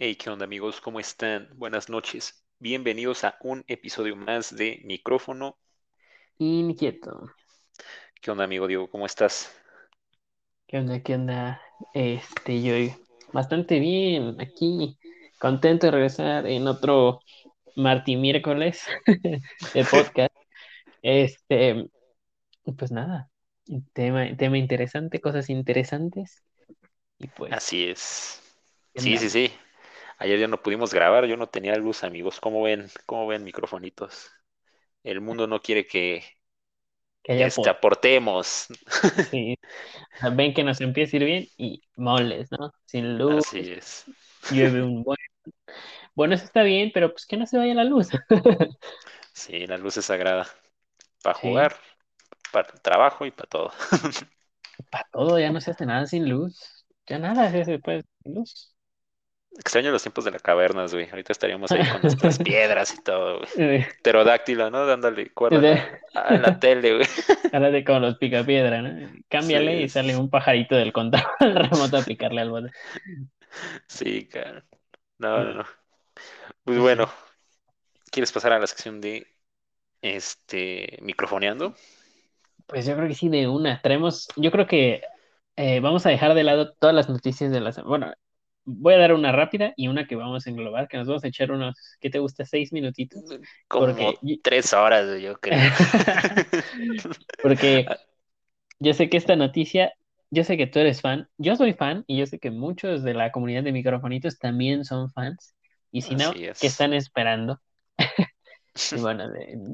Hey, ¿qué onda amigos? ¿Cómo están? Buenas noches. Bienvenidos a un episodio más de Micrófono. Inquieto. ¿Qué onda amigo Diego? ¿Cómo estás? ¿Qué onda? ¿Qué onda? Este, yo bastante bien, aquí, contento de regresar en otro Martí miércoles de podcast. Este, pues nada, tema, tema interesante, cosas interesantes. Y pues, Así es. ¿qué Sí, sí, sí. Ayer ya no pudimos grabar, yo no tenía luz, amigos. ¿Cómo ven? ¿Cómo ven, microfonitos? El mundo no quiere que que este, aportemos. sí. Ven que nos empieza a ir bien y moles, ¿no? Sin luz, Así es. llueve un buen. Bueno, eso está bien, pero pues que no se vaya la luz. Sí, la luz es sagrada. Para Sí. jugar, para trabajo y para todo. Para todo ya no se hace nada sin luz. Ya nada se hace pues sin luz. Extraño los tiempos de las cavernas, güey. Ahorita estaríamos ahí con nuestras piedras y todo, güey. Pterodáctilo, ¿no? Dándole cuerda de- a la, tele, güey. Ahora de como los picapiedra, ¿no? Cámbiale Sí, y sale un pajarito del control remoto a picarle al bote. Sí, cara. No, no, no. Pues Pues bueno, ¿quieres pasar a la sección de este microfoneando? Pues yo creo que sí, de una. Traemos, yo creo que eh, vamos a dejar de lado todas las noticias de la semana. Bueno, voy a dar una rápida y una que vamos a englobar, que nos vamos a echar unos, ¿qué te gusta? Seis minutitos. Como Porque- tres horas, yo creo. Porque yo sé que esta noticia, yo sé que tú eres fan, yo soy fan y yo sé que muchos de la comunidad de microfonitos también son fans. Y si no, Así es. ¿qué están esperando? Y bueno,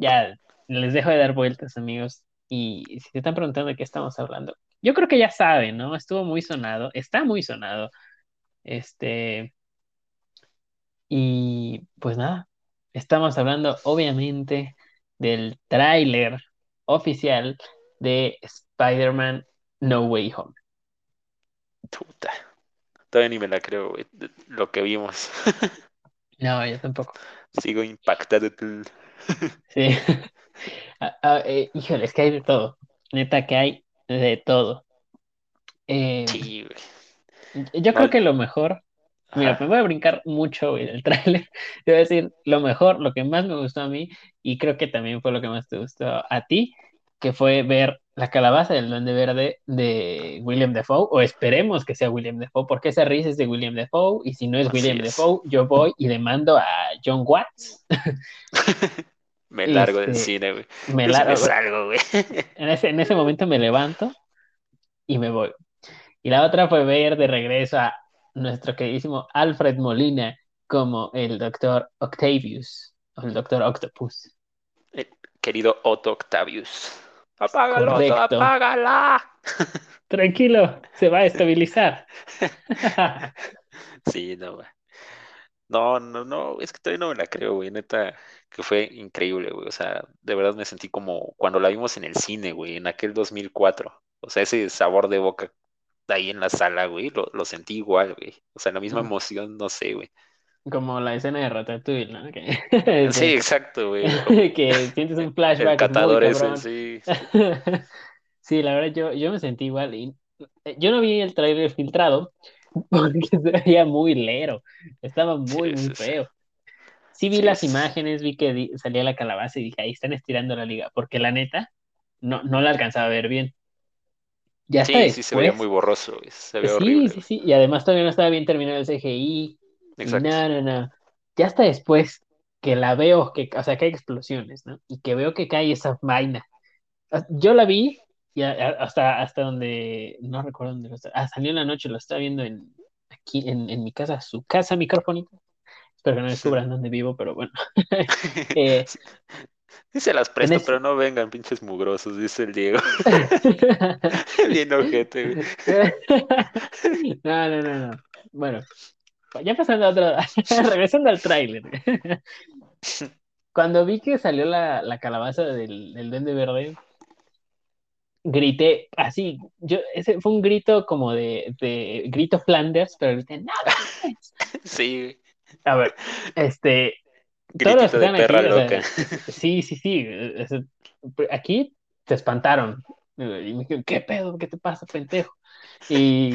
ya les dejo de dar vueltas, amigos. Y si te están preguntando de qué estamos hablando, yo creo que ya saben, ¿no? Estuvo muy sonado, está muy sonado. Este, y pues nada, estamos hablando obviamente del tráiler oficial de Spider-Man No Way Home. Puta. Todavía ni me la creo, güey, lo que vimos. No, yo tampoco. Sigo impactado. Sí. Ah, ah, eh, híjole, es que hay de todo. Neta que hay de todo. Eh, Sí, güey. Yo creo que lo mejor, mira, me voy a brincar mucho güey, del tráiler. Te voy a decir lo mejor, lo que más me gustó a mí, y creo que también fue lo que más te gustó a ti, que fue ver la calabaza del Duende Verde de William Defoe, o esperemos que sea William Defoe, porque esa risa es de William Defoe, y si no es Así William es. Defoe, yo voy y demando a John Watts. Me largo del Este, cine, güey. Me Yo sí la- me salgo, güey. en ese, en ese momento me levanto y me voy. Y la otra fue ver de regreso a nuestro queridísimo Alfred Molina como el doctor Octavius, o el doctor Octopus. Querido Otto Octavius. Apágalo, Otto, apágala. Tranquilo, se va a estabilizar. Sí, no. No, no, no, es que todavía no me la creo, güey, neta, que fue increíble, güey, o sea, de verdad me sentí como cuando la vimos en el cine, güey, en aquel 2004, o sea, ese sabor de boca ahí en la sala, güey, lo, lo sentí igual, güey, o sea, la misma emoción, no sé, güey. Como la escena de Ratatouille, ¿no? Que, Sí, exacto, güey, que sientes un el flashback muy catador ese, sí, Sí, la verdad yo, yo me sentí igual. Y eh, yo no vi el trailer filtrado porque se veía muy lero. Estaba muy, Sí, muy feo. Sí vi las imágenes, vi que di- salía la calabaza y dije, ahí están estirando la liga, porque la neta no, no la alcanzaba a ver bien. Ya hasta Sí, sí se veía después, muy borroso, se veía sí, horrible, sí, sí, y además todavía no estaba bien terminado el CGI, Exacto. no, no, no. Ya hasta después que la veo, que, o sea, que hay explosiones, ¿no? Y que veo que cae esa vaina. Ah, Yo la vi y hasta, hasta donde, no recuerdo dónde lo estaba, ah, salió en la noche, lo estaba viendo en, aquí en, en mi casa, su casa microfonito. Espero que no descubran dónde vivo, pero bueno. Eh, Sí, se las presto, pero no vengan, pinches mugrosos, dice el Diego. Bien ojete, güey. No, no, no, no. Bueno, ya pasando a otro, regresando al tráiler. Cuando vi que salió la, la calabaza del, del Duende Verde, grité así, yo, ese fue un grito como de, de grito Flanders, pero grité, mames. Sí, A ver, este, todos los gritito que de están perra aquí, o loca. sea, sí, sí, sí, aquí te espantaron. Y me dijeron, ¿qué pedo? ¿Qué te pasa, pendejo? Y,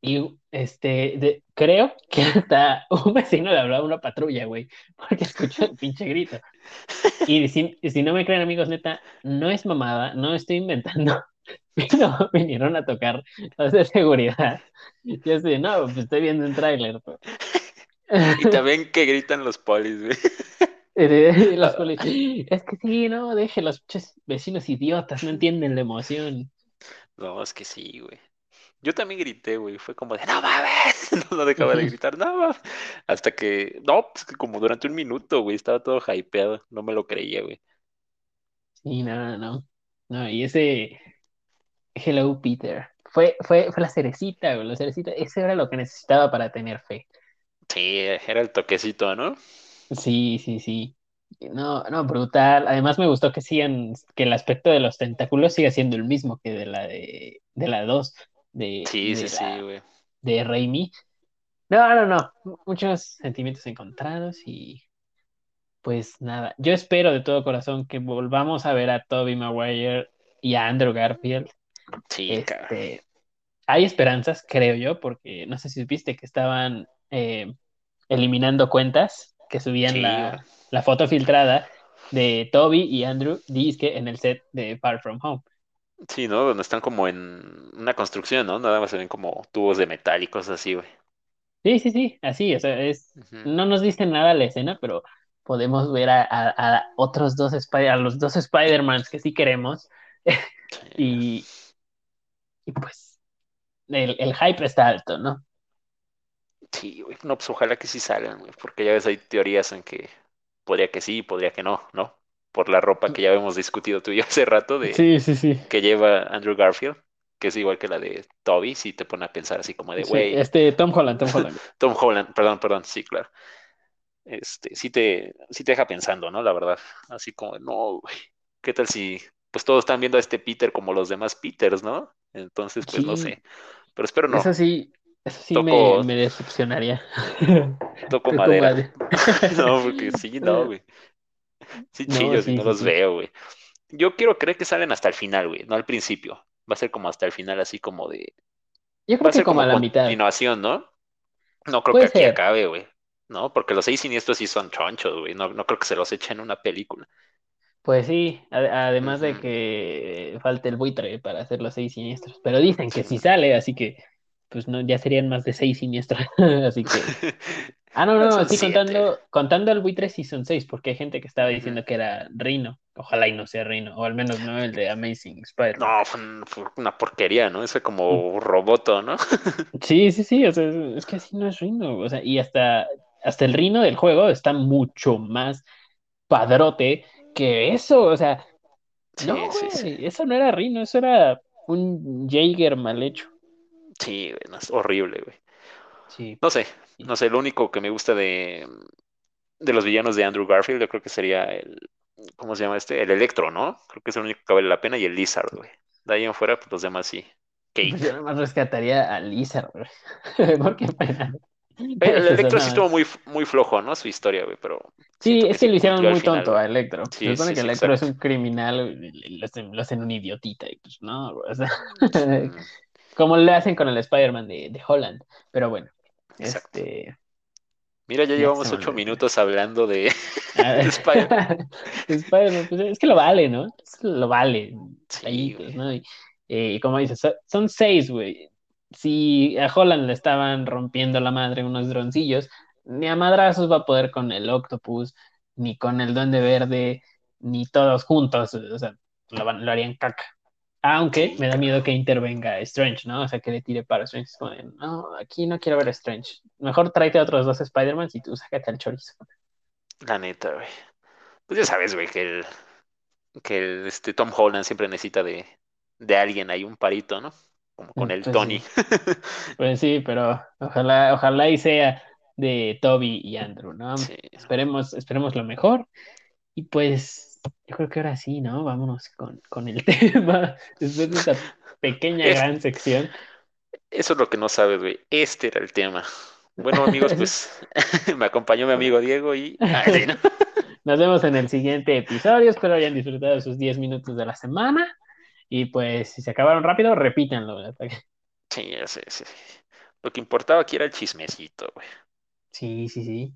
y este, de- creo que hasta un vecino le hablaba a una patrulla, güey, porque escuchó el pinche grito. Y si, si no me creen, amigos, neta, no es mamada, no estoy inventando. Vino- vinieron a tocar los de seguridad. Yo estoy, no, pues estoy viendo un tráiler. pues". Y también que gritan los polis, güey. Los policías, es que sí, no, deje los vecinos idiotas, no entienden la emoción. No, es que sí, güey. Yo también grité, güey. Fue como de, no mames. No, no dejaba de gritar, no mames. Hasta que, no, pues que como durante un minuto, güey. Estaba todo hypeado. No me lo creía, güey. Sí, no, no, no. No, y ese Hello Peter fue, fue, fue la cerecita, güey, la cerecita. Ese era lo que necesitaba para tener fe. Sí, era el toquecito, ¿no? Sí, sí, sí. No, no, brutal. Además me gustó que sigan, que el aspecto de los tentáculos siga siendo el mismo que de la de, de la 2, de, Sí, sí, de sí, la güey. de Raimi. No, no, no. Muchos sentimientos encontrados y pues nada. Yo espero de todo corazón que volvamos a ver a Tobey Maguire y a Andrew Garfield. Sí. Este, hay esperanzas, creo yo, porque no sé si viste que estaban eh, eliminando cuentas que subían Sí, la, la foto filtrada de Toby y Andrew Disque en el set de Far From Home. Sí, ¿no? Donde están como en una construcción, ¿no? Nada más se ven como tubos de metal y cosas así, güey. Sí, sí, sí, así, o sea, es, no nos dicen nada la escena, pero podemos ver a, a- a otros dos Spider, a los dos Spider-Mans que sí queremos Sí. y, y pues el, el hype está alto, ¿no? Sí, güey. No, pues ojalá que sí salgan, güey. Porque ya ves, hay teorías en que podría que sí, podría que no, ¿no? Por la ropa que ya habíamos discutido tú y yo hace rato de Sí, sí, sí. que lleva Andrew Garfield, que es igual que la de Toby, si te pone a pensar así como de, Sí, güey, este Tom Holland, Tom Holland. Tom Holland, perdón, perdón, sí, claro. Este, sí te, sí te deja pensando, ¿no? La verdad, así como, no, güey, ¿qué tal si, pues todos están viendo a este Peter como los demás Peters, ¿no? Entonces, pues no sé, pero espero no, eso sí, eso sí me, toco, me decepcionaría. toco madera. madera. No, porque sí, no, güey. Sí No, chillo si sí, no sí, los sí. veo, güey. Yo quiero creer que salen hasta el final, güey, no al principio. Va a ser como hasta el final, así como de. Yo Va creo a que ser como a la mitad. continuación, ¿no? No creo que aquí ser. acabe, güey. No, porque los seis siniestros sí son chonchos, güey. No, no creo que se los echen en una película. Pues sí, además de que falta el buitre para hacer los seis siniestros. Pero dicen que sí sale, así que pues no, ya serían más de seis siniestros. Así que. Ah, no, no, sí, siete. contando, contando al buitre sí son seis, porque hay gente que estaba diciendo que era Rino. Ojalá y no sea Rino, o al menos no el de Amazing Spider-Man. No, fue, un- fue una porquería, ¿no? Eso Mm. como roboto, ¿no? Sí, sí, sí, o sea, es que así no es Rino, o sea, y hasta, hasta el Rino del juego está mucho más padrote que eso, o sea, Sí, no, sí, eso no era Rino, eso era un Jaeger mal hecho. Sí, no, es horrible, güey. Sí, No sé, no sé, lo único que me gusta de, de los villanos de Andrew Garfield, yo creo que sería el, ¿cómo se llama este? El Electro, ¿no? Creo que es el único que vale la pena y el Lizard, güey. De ahí en fuera, pues los demás sí. yo Cake. nada más rescataría a Lizard, güey, porque pues, El, Electro sí estuvo muy, muy flojo, ¿no? Su historia, güey, pero Sí, es que lo hicieron al muy tonto a Electro. Se Sí, supone sí, que sí, Electro es un criminal lo hacen, lo hacen un idiotita y pues no, güey, o sea, Ujú, como le hacen con el Spider-Man de, de Holland. Pero bueno, Exacto. este, Mira, ya llevamos ocho minutos hablando de, A de ver, Spider-Man. Spider-Man, pues es que lo vale, ¿no? Lo vale, Sí. ¿no? Y, eh, y como dices, so- son seis, güey. Si a Holland le estaban rompiendo la madre unos droncillos, ni a madrazos va a poder con el Octopus, ni con el Duende Verde, ni todos juntos, o sea, lo, van- lo harían caca. Aunque me da miedo que intervenga Strange, ¿no? O sea, que le tire para Strange. Como de, no, aquí no quiero ver a Strange. Mejor tráete a otros dos Spider-Mans y tú sácate al chorizo. La neta, güey. Pues ya sabes, güey, que el, que el, este Tom Holland siempre necesita de, de alguien ahí, un parito, ¿no? Como con el Pues Tony. sí, pues sí, pero ojalá, ojalá y sea de Toby y Andrew, ¿no? Sí. Esperemos, esperemos lo mejor. Y pues yo creo que ahora sí, ¿no? Vámonos con, con el tema. Después de esta pequeña, Es, gran sección. eso es lo que no sabes, güey. Este era el tema. Bueno, amigos, pues me acompañó mi amigo Diego y... Ah, sí, ¿no? Nos vemos en el siguiente episodio. Espero hayan disfrutado sus 10 minutos de la semana. Y pues, si se acabaron rápido, repítanlo. Sí, sí, sí. Lo que importaba aquí era el chismecito, güey. Sí, sí, sí.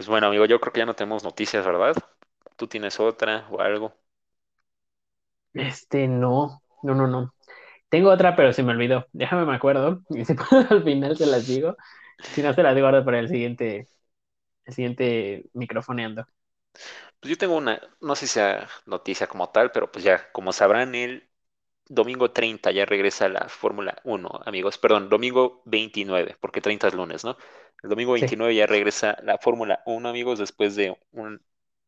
Pues bueno, amigo, yo creo que ya no tenemos noticias, ¿verdad? ¿Tú tienes otra o algo? Este, no, no, no, no. Tengo otra, pero se me olvidó. Déjame me acuerdo. Y si puedo, al final se las digo. Si no, se las guardo para el siguiente, el siguiente microfoneando. Pues yo tengo una, no sé si sea noticia como tal, pero pues ya, como sabrán, el domingo 30 ya regresa la Fórmula 1, amigos. Perdón, domingo 29, porque 30 es lunes, ¿no? El domingo Sí, 29 ya regresa la Fórmula 1, amigos, después de un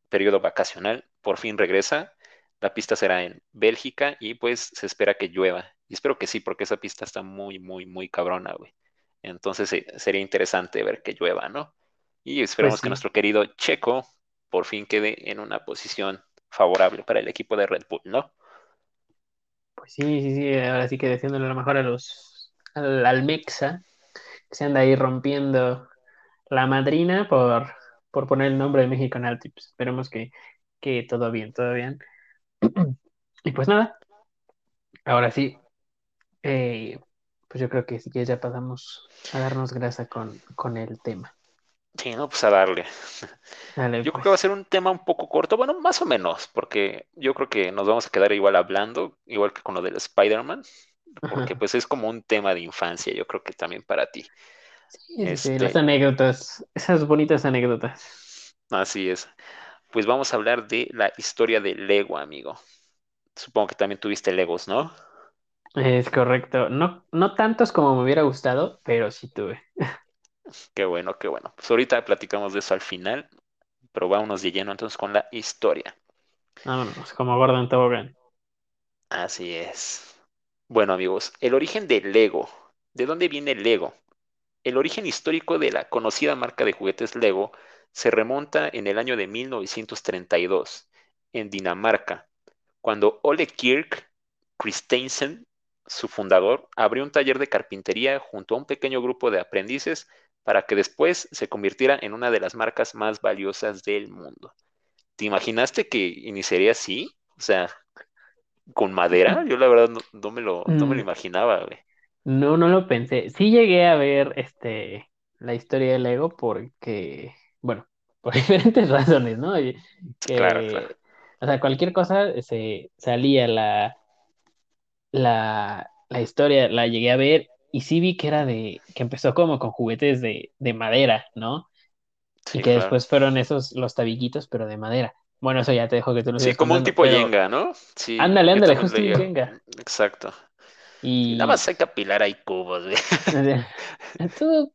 periodo vacacional. Por fin regresa. La pista será en Bélgica y pues se espera que llueva. Y espero que sí, porque esa pista está muy, muy, muy cabrona, güey. Entonces eh, sería interesante ver que llueva, ¿no? Y pues esperemos que sí. nuestro querido Checo por fin quede en una posición favorable para el equipo de Red Bull, ¿no? Pues sí, sí, sí. Ahora sí que deseándole lo mejor a los, al, al que se anda ahí rompiendo la madrina por, por poner el nombre de México en alto. Pues esperemos que, que todo bien, todo bien. Y pues nada, ahora sí, eh, pues yo creo que sí que ya pasamos a darnos grasa con, con el tema. Sí, no, pues a darle. Dale, Yo creo que va a pues. ser un tema un poco corto, bueno, más o menos, porque yo creo que nos vamos a quedar igual hablando, igual que con lo del Spider-Man, porque pues es como un tema de infancia, yo creo que también para ti. Sí, sí, sí, las Este, anécdotas, esas bonitas anécdotas. así es. Pues vamos a hablar de la historia de Lego, amigo. Supongo que también tuviste Legos, ¿no? Es correcto. No, no tantos como me hubiera gustado, pero sí tuve. Qué bueno, qué bueno. Pues ahorita platicamos de eso al final, pero vámonos de lleno entonces con la historia. Vámonos, como Gordon Tobogán. Así es. Bueno, amigos, el origen de Lego. ¿De dónde viene Lego? El origen histórico de la conocida marca de juguetes Lego se remonta en el año de 1932, en Dinamarca, cuando Ole Kirk Christensen, su fundador, abrió un taller de carpintería junto a un pequeño grupo de aprendices para que después se convirtiera en una de las marcas más valiosas del mundo. ¿Te imaginaste que iniciaría así? O sea, con madera. Yo la verdad no, no me lo, no me lo Mm, imaginaba, güey. No, no lo pensé. Sí llegué a ver este la historia del Lego porque, bueno, por diferentes razones, ¿no? Y Claro, claro. Que, o sea, cualquier cosa se salía la, la, la historia, la llegué a ver y sí vi que era de, que empezó como con juguetes de, de madera, ¿no? Y Sí, que claro. después fueron esos, los tabillitos, pero de madera. Bueno, eso ya te dejo que tú lo Sí, como un tipo pero Jenga, ¿no? Sí, ándale, ándale, justo un. Jenga. Exacto. Y nada Y más hay que apilar ahí cubos, güey. tú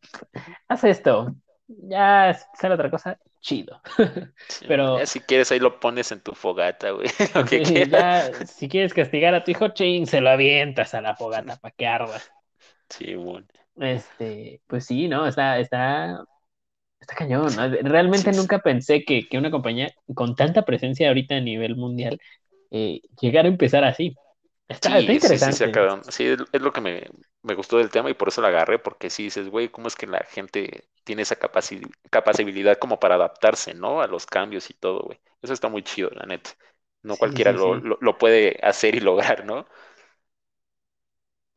haz esto, ya sale otra cosa, chido. Sí, man, ya Pero si quieres ahí lo pones en tu fogata, güey. Lo que sí, quieras. ya si quieres castigar a tu hijo, ching, se lo avientas a la fogata para que arda. Sí, bueno. Este, pues sí, no, está, está, está cañón. ¿no? Realmente Sí, nunca pensé que, que una compañía con tanta presencia ahorita a nivel mundial eh, llegara a empezar así. Está, está sí, sí, interesante. Sí, es, lo que me, me gustó del tema y por eso lo agarré, porque sí dices, güey, ¿cómo es que la gente tiene esa capaci- capacidad como para adaptarse, ¿no? A los cambios y todo, güey. Eso está muy chido, la neta. No cualquiera lo, lo puede hacer y lograr, ¿no?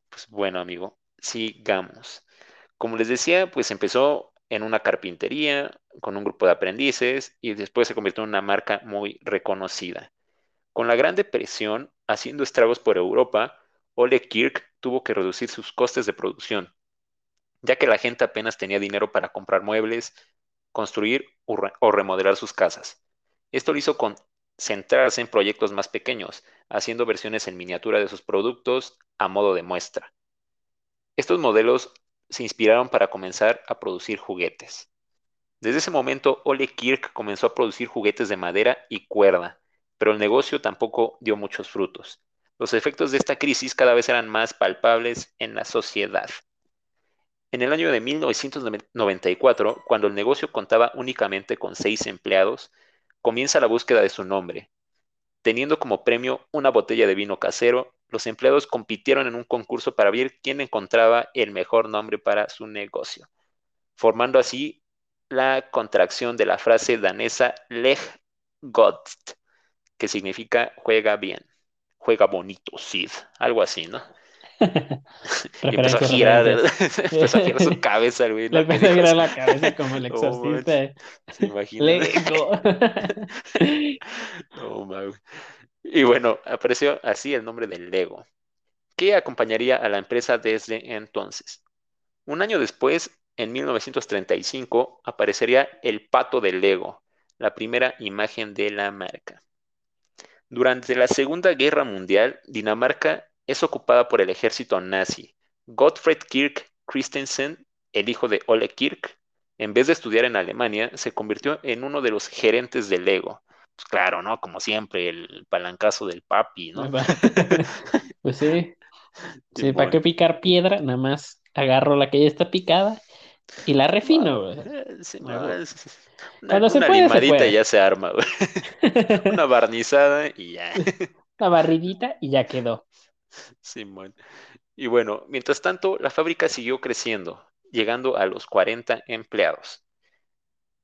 Pues bueno, amigo, sigamos. Como les decía, pues empezó en una carpintería con un grupo de aprendices y después se convirtió en una marca muy reconocida. Con la Gran Depresión haciendo estragos por Europa, Ole Kirk tuvo que reducir sus costes de producción, ya que la gente apenas tenía dinero para comprar muebles, construir o, re- o remodelar sus casas. Esto lo hizo concentrarse en proyectos más pequeños, haciendo versiones en miniatura de sus productos a modo de muestra. Estos modelos se inspiraron para comenzar a producir juguetes. Desde ese momento, Ole Kirk comenzó a producir juguetes de madera y cuerda, pero el negocio tampoco dio muchos frutos. Los efectos de esta crisis cada vez eran más palpables en la sociedad. En el año de 1994, cuando el negocio contaba únicamente con seis empleados, comienza la búsqueda de su nombre. Teniendo como premio una botella de vino casero, los empleados compitieron en un concurso para ver quién encontraba el mejor nombre para su negocio, formando así la contracción de la frase danesa Leg Godt, que significa juega bien, juega bonito, Sid, algo así, ¿no? y empezó a girar, empezó a girar su cabeza, güey. Le empezó a girar la cabeza como el exorcista. ¿Se imaginan? Lego. No. Y bueno, apareció así el nombre del Lego, que acompañaría a la empresa desde entonces. Un año después, en 1935, aparecería el pato del Lego, la primera imagen de la marca. Durante la Segunda Guerra Mundial, Dinamarca es ocupada por el ejército nazi. Gottfried Kirk Christensen, el hijo de Ole Kirk, en vez de estudiar en Alemania, se convirtió en uno de los gerentes del Lego. Pues claro, ¿no? Como siempre, el palancazo del papi, ¿no? Pues sí. Sí. ¿para qué picar piedra? Nada más agarro la que ya está picada y la refino, güey. Eh, sí, Una, Cuando se una puede, se limadita puede. y ya se arma, güey. Una barnizada y ya. Una barridita y ya quedó. Simón. Y bueno, mientras tanto, la fábrica siguió creciendo, llegando a los 40 empleados.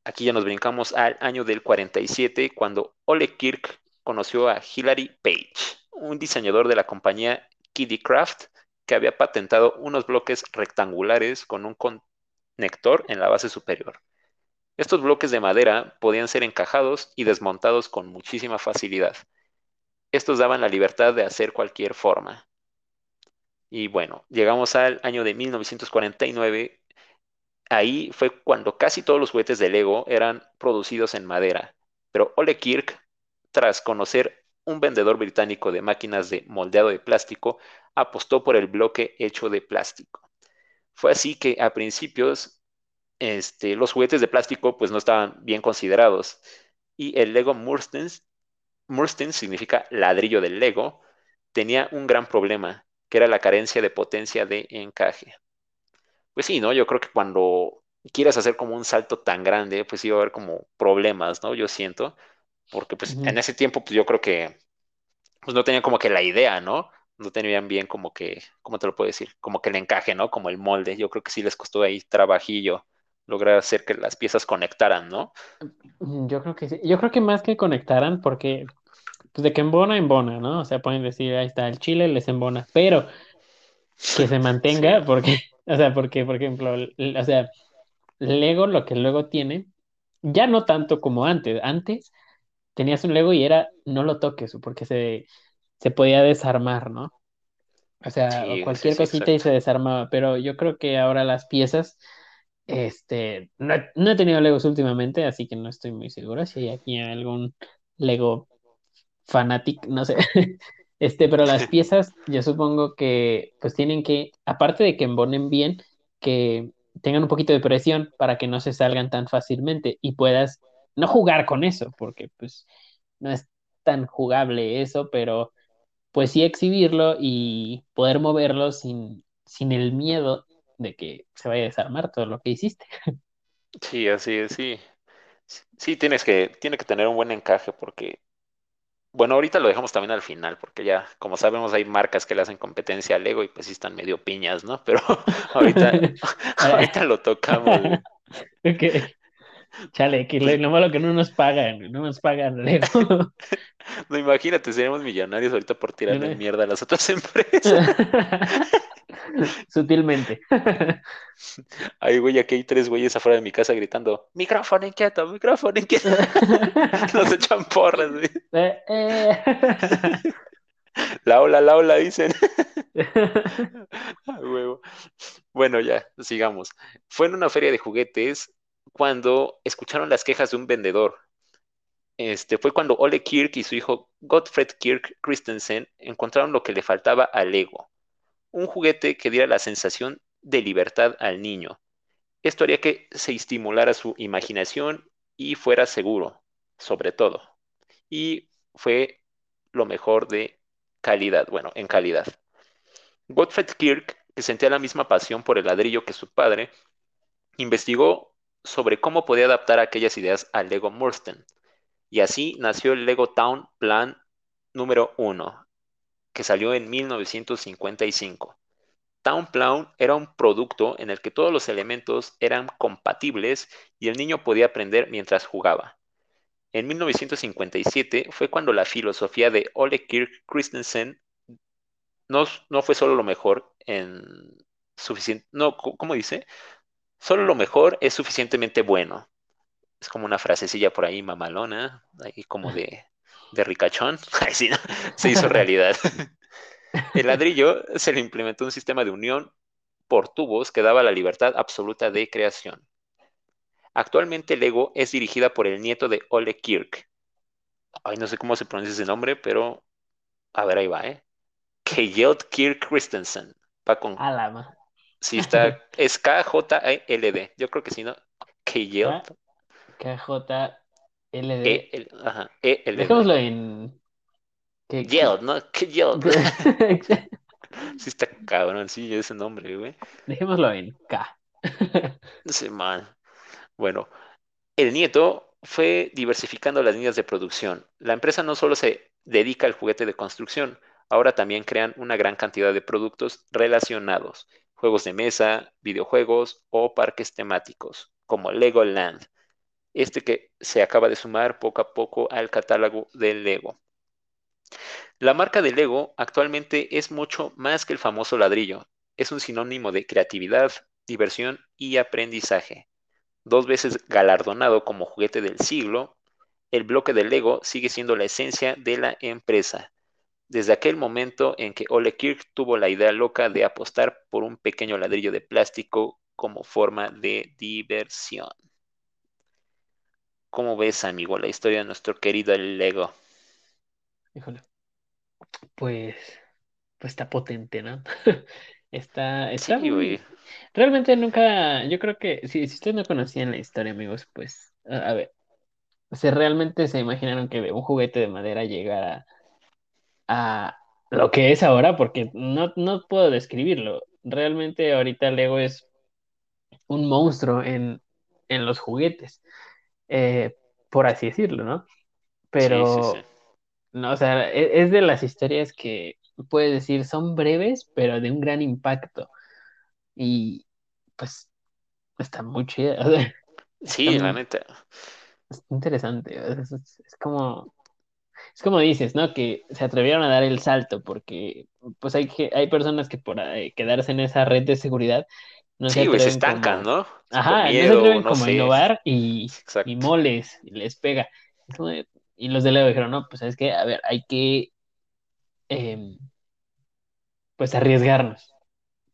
Aquí ya nos brincamos al año del 47, cuando Ole Kirk conoció a Hilary Page, un diseñador de la compañía Kiddy Craft, que había patentado unos bloques rectangulares con un conector en la base superior. Estos bloques de madera podían ser encajados y desmontados con muchísima facilidad. Estos daban la libertad de hacer cualquier forma. Y bueno, llegamos al año de 1949. Ahí fue cuando casi todos los juguetes de Lego eran producidos en madera. Pero Ole Kirk, tras conocer un vendedor británico de máquinas de moldeado de plástico, apostó por el bloque hecho de plástico. Fue así que a principios este, los juguetes de plástico pues no estaban bien considerados y el Lego Murstens, Mursten significa ladrillo del Lego, tenía un gran problema, que era la carencia de potencia de encaje. Pues sí, ¿no? Yo creo que cuando quieras hacer como un salto tan grande, pues iba a haber como problemas, ¿no? Yo siento, porque pues en ese tiempo pues yo creo que pues no tenían como que la idea, ¿no? No tenían bien como que, ¿cómo te lo puedo decir? Como que el encaje, ¿no? Como el molde. Yo creo que sí les costó ahí trabajillo lograr hacer que las piezas conectaran, ¿no? Mm, Yo creo que sí. Yo creo que más que conectaran, porque pues de que embona, embona, ¿no? O sea, pueden decir, ahí está, el chile les embona, pero que se mantenga, Sí. porque, o sea, porque, por ejemplo, o sea, Lego lo que luego tiene, ya no tanto como antes. Antes tenías un Lego y era, no lo toques, porque se, se podía desarmar, ¿no? O sea, Sí, cualquier sí, cosita y se desarmaba, pero yo creo que ahora las piezas, este, no, he- no he tenido Legos últimamente, así que no estoy muy seguro si hay aquí algún Lego fanatic, no sé. Este, pero las piezas, yo supongo que pues tienen que, aparte de que embonen bien, que tengan un poquito de presión para que no se salgan tan fácilmente y puedas no jugar con eso, porque pues no es tan jugable eso, pero pues sí exhibirlo y poder moverlo sin, sin el miedo de que se vaya a desarmar todo lo que hiciste. Sí, así es, sí. Sí, tienes que, tiene que tener un buen encaje porque, bueno, ahorita lo dejamos también al final porque ya, como sabemos, hay marcas que le hacen competencia al Lego y pues sí están medio piñas, ¿no? Pero ahorita, ahorita lo tocamos, güey. Chale, que lo malo que no nos pagan, no nos pagan Lego. No, imagínate, seríamos millonarios ahorita por tirarle mierda a las otras empresas. Sutilmente. Ay, güey, aquí hay tres güeyes afuera de mi casa gritando, micrófono inquieto, micrófono inquieto. Nos echan porras, güey. Eh, eh. La ola, la ola, dicen. Huevo. Bueno, ya, sigamos. Fue en una feria de juguetes cuando escucharon las quejas de un vendedor. Este, fue cuando Ole Kirk y su hijo Gottfried Kirk Christensen encontraron lo que le faltaba al Lego, un juguete que diera la sensación de libertad al niño. Esto haría que se estimulara su imaginación y fuera seguro, sobre todo. Y fue lo mejor de calidad, bueno, en calidad. Gottfried Kirk, que sentía la misma pasión por el ladrillo que su padre, investigó sobre cómo podía adaptar aquellas ideas al Lego Mursten. Y así nació el Lego Town Plan número 1, que salió en 1955. Town Plan era un producto en el que todos los elementos eran compatibles y el niño podía aprender mientras jugaba. En 1957 fue cuando la filosofía de Ole Kirk Christensen no, no fue solo lo mejor en suficiente, no, ¿cómo dice? Solo lo mejor es suficientemente bueno. Es como una frasecilla por ahí mamalona, ahí como de, de ricachón. ¿no? Se hizo realidad. El ladrillo se le implementó un sistema de unión por tubos que daba la libertad absoluta de creación. Actualmente Lego es dirigida por el nieto de Ole Kirk. Ay, no sé cómo se pronuncia ese nombre, pero a ver, ahí va, ¿eh? Kjeld Kirk Christensen. Va con... Alama. Sí, está. Es K-J-L-D. Yo creo que sí, ¿no? Kjeld. K-J-L-D. E, L, ajá, E, L, D. Dejémoslo en. ¿Qué, Yeld, ¿no? Kjeld. sí, está cabrón, sí, ese nombre, güey. Dejémoslo en K. Sí, man. Bueno, el nieto fue diversificando las líneas de producción. La empresa no solo se dedica al juguete de construcción, ahora también crean una gran cantidad de productos relacionados, juegos de mesa, videojuegos o parques temáticos, como Legoland, este que se acaba de sumar poco a poco al catálogo de Lego. La marca de Lego actualmente es mucho más que el famoso ladrillo, es un sinónimo de creatividad, diversión y aprendizaje. Dos veces galardonado como juguete del siglo, el bloque de Lego sigue siendo la esencia de la empresa. Desde aquel momento en que Ole Kirk tuvo la idea loca de apostar por un pequeño ladrillo de plástico como forma de diversión. ¿Cómo ves, amigo, la historia de nuestro querido Lego? Híjole. Pues, pues está potente, ¿no? Está, está Sí, muy... güey. Realmente nunca, yo creo que si, si ustedes no conocían la historia, amigos, pues, a, a ver, o sea, realmente se imaginaron que un juguete de madera llegara a lo que es ahora, porque no, no puedo describirlo. Realmente ahorita Lego es un monstruo en, en los juguetes, eh, por así decirlo, ¿no? Sí, sí, sí. Pero, no, o sea, e- es de las historias que puedes decir son breves, pero de un gran impacto. Y pues está muy chida, o sea, está Sí, la muy neta. está interesante. o sea, Es, es- es como, es como dices, ¿no? Que se atrevieron a dar el salto, porque pues hay que, hay personas que por eh, quedarse en esa red de seguridad no se Sí, se atreven estancan, como, ¿no? Ajá, no se miedo, atreven no como sé. innovar y, y moles, y les pega. Y los de Lego dijeron, no, pues es que, a ver, hay que em, pues arriesgarnos,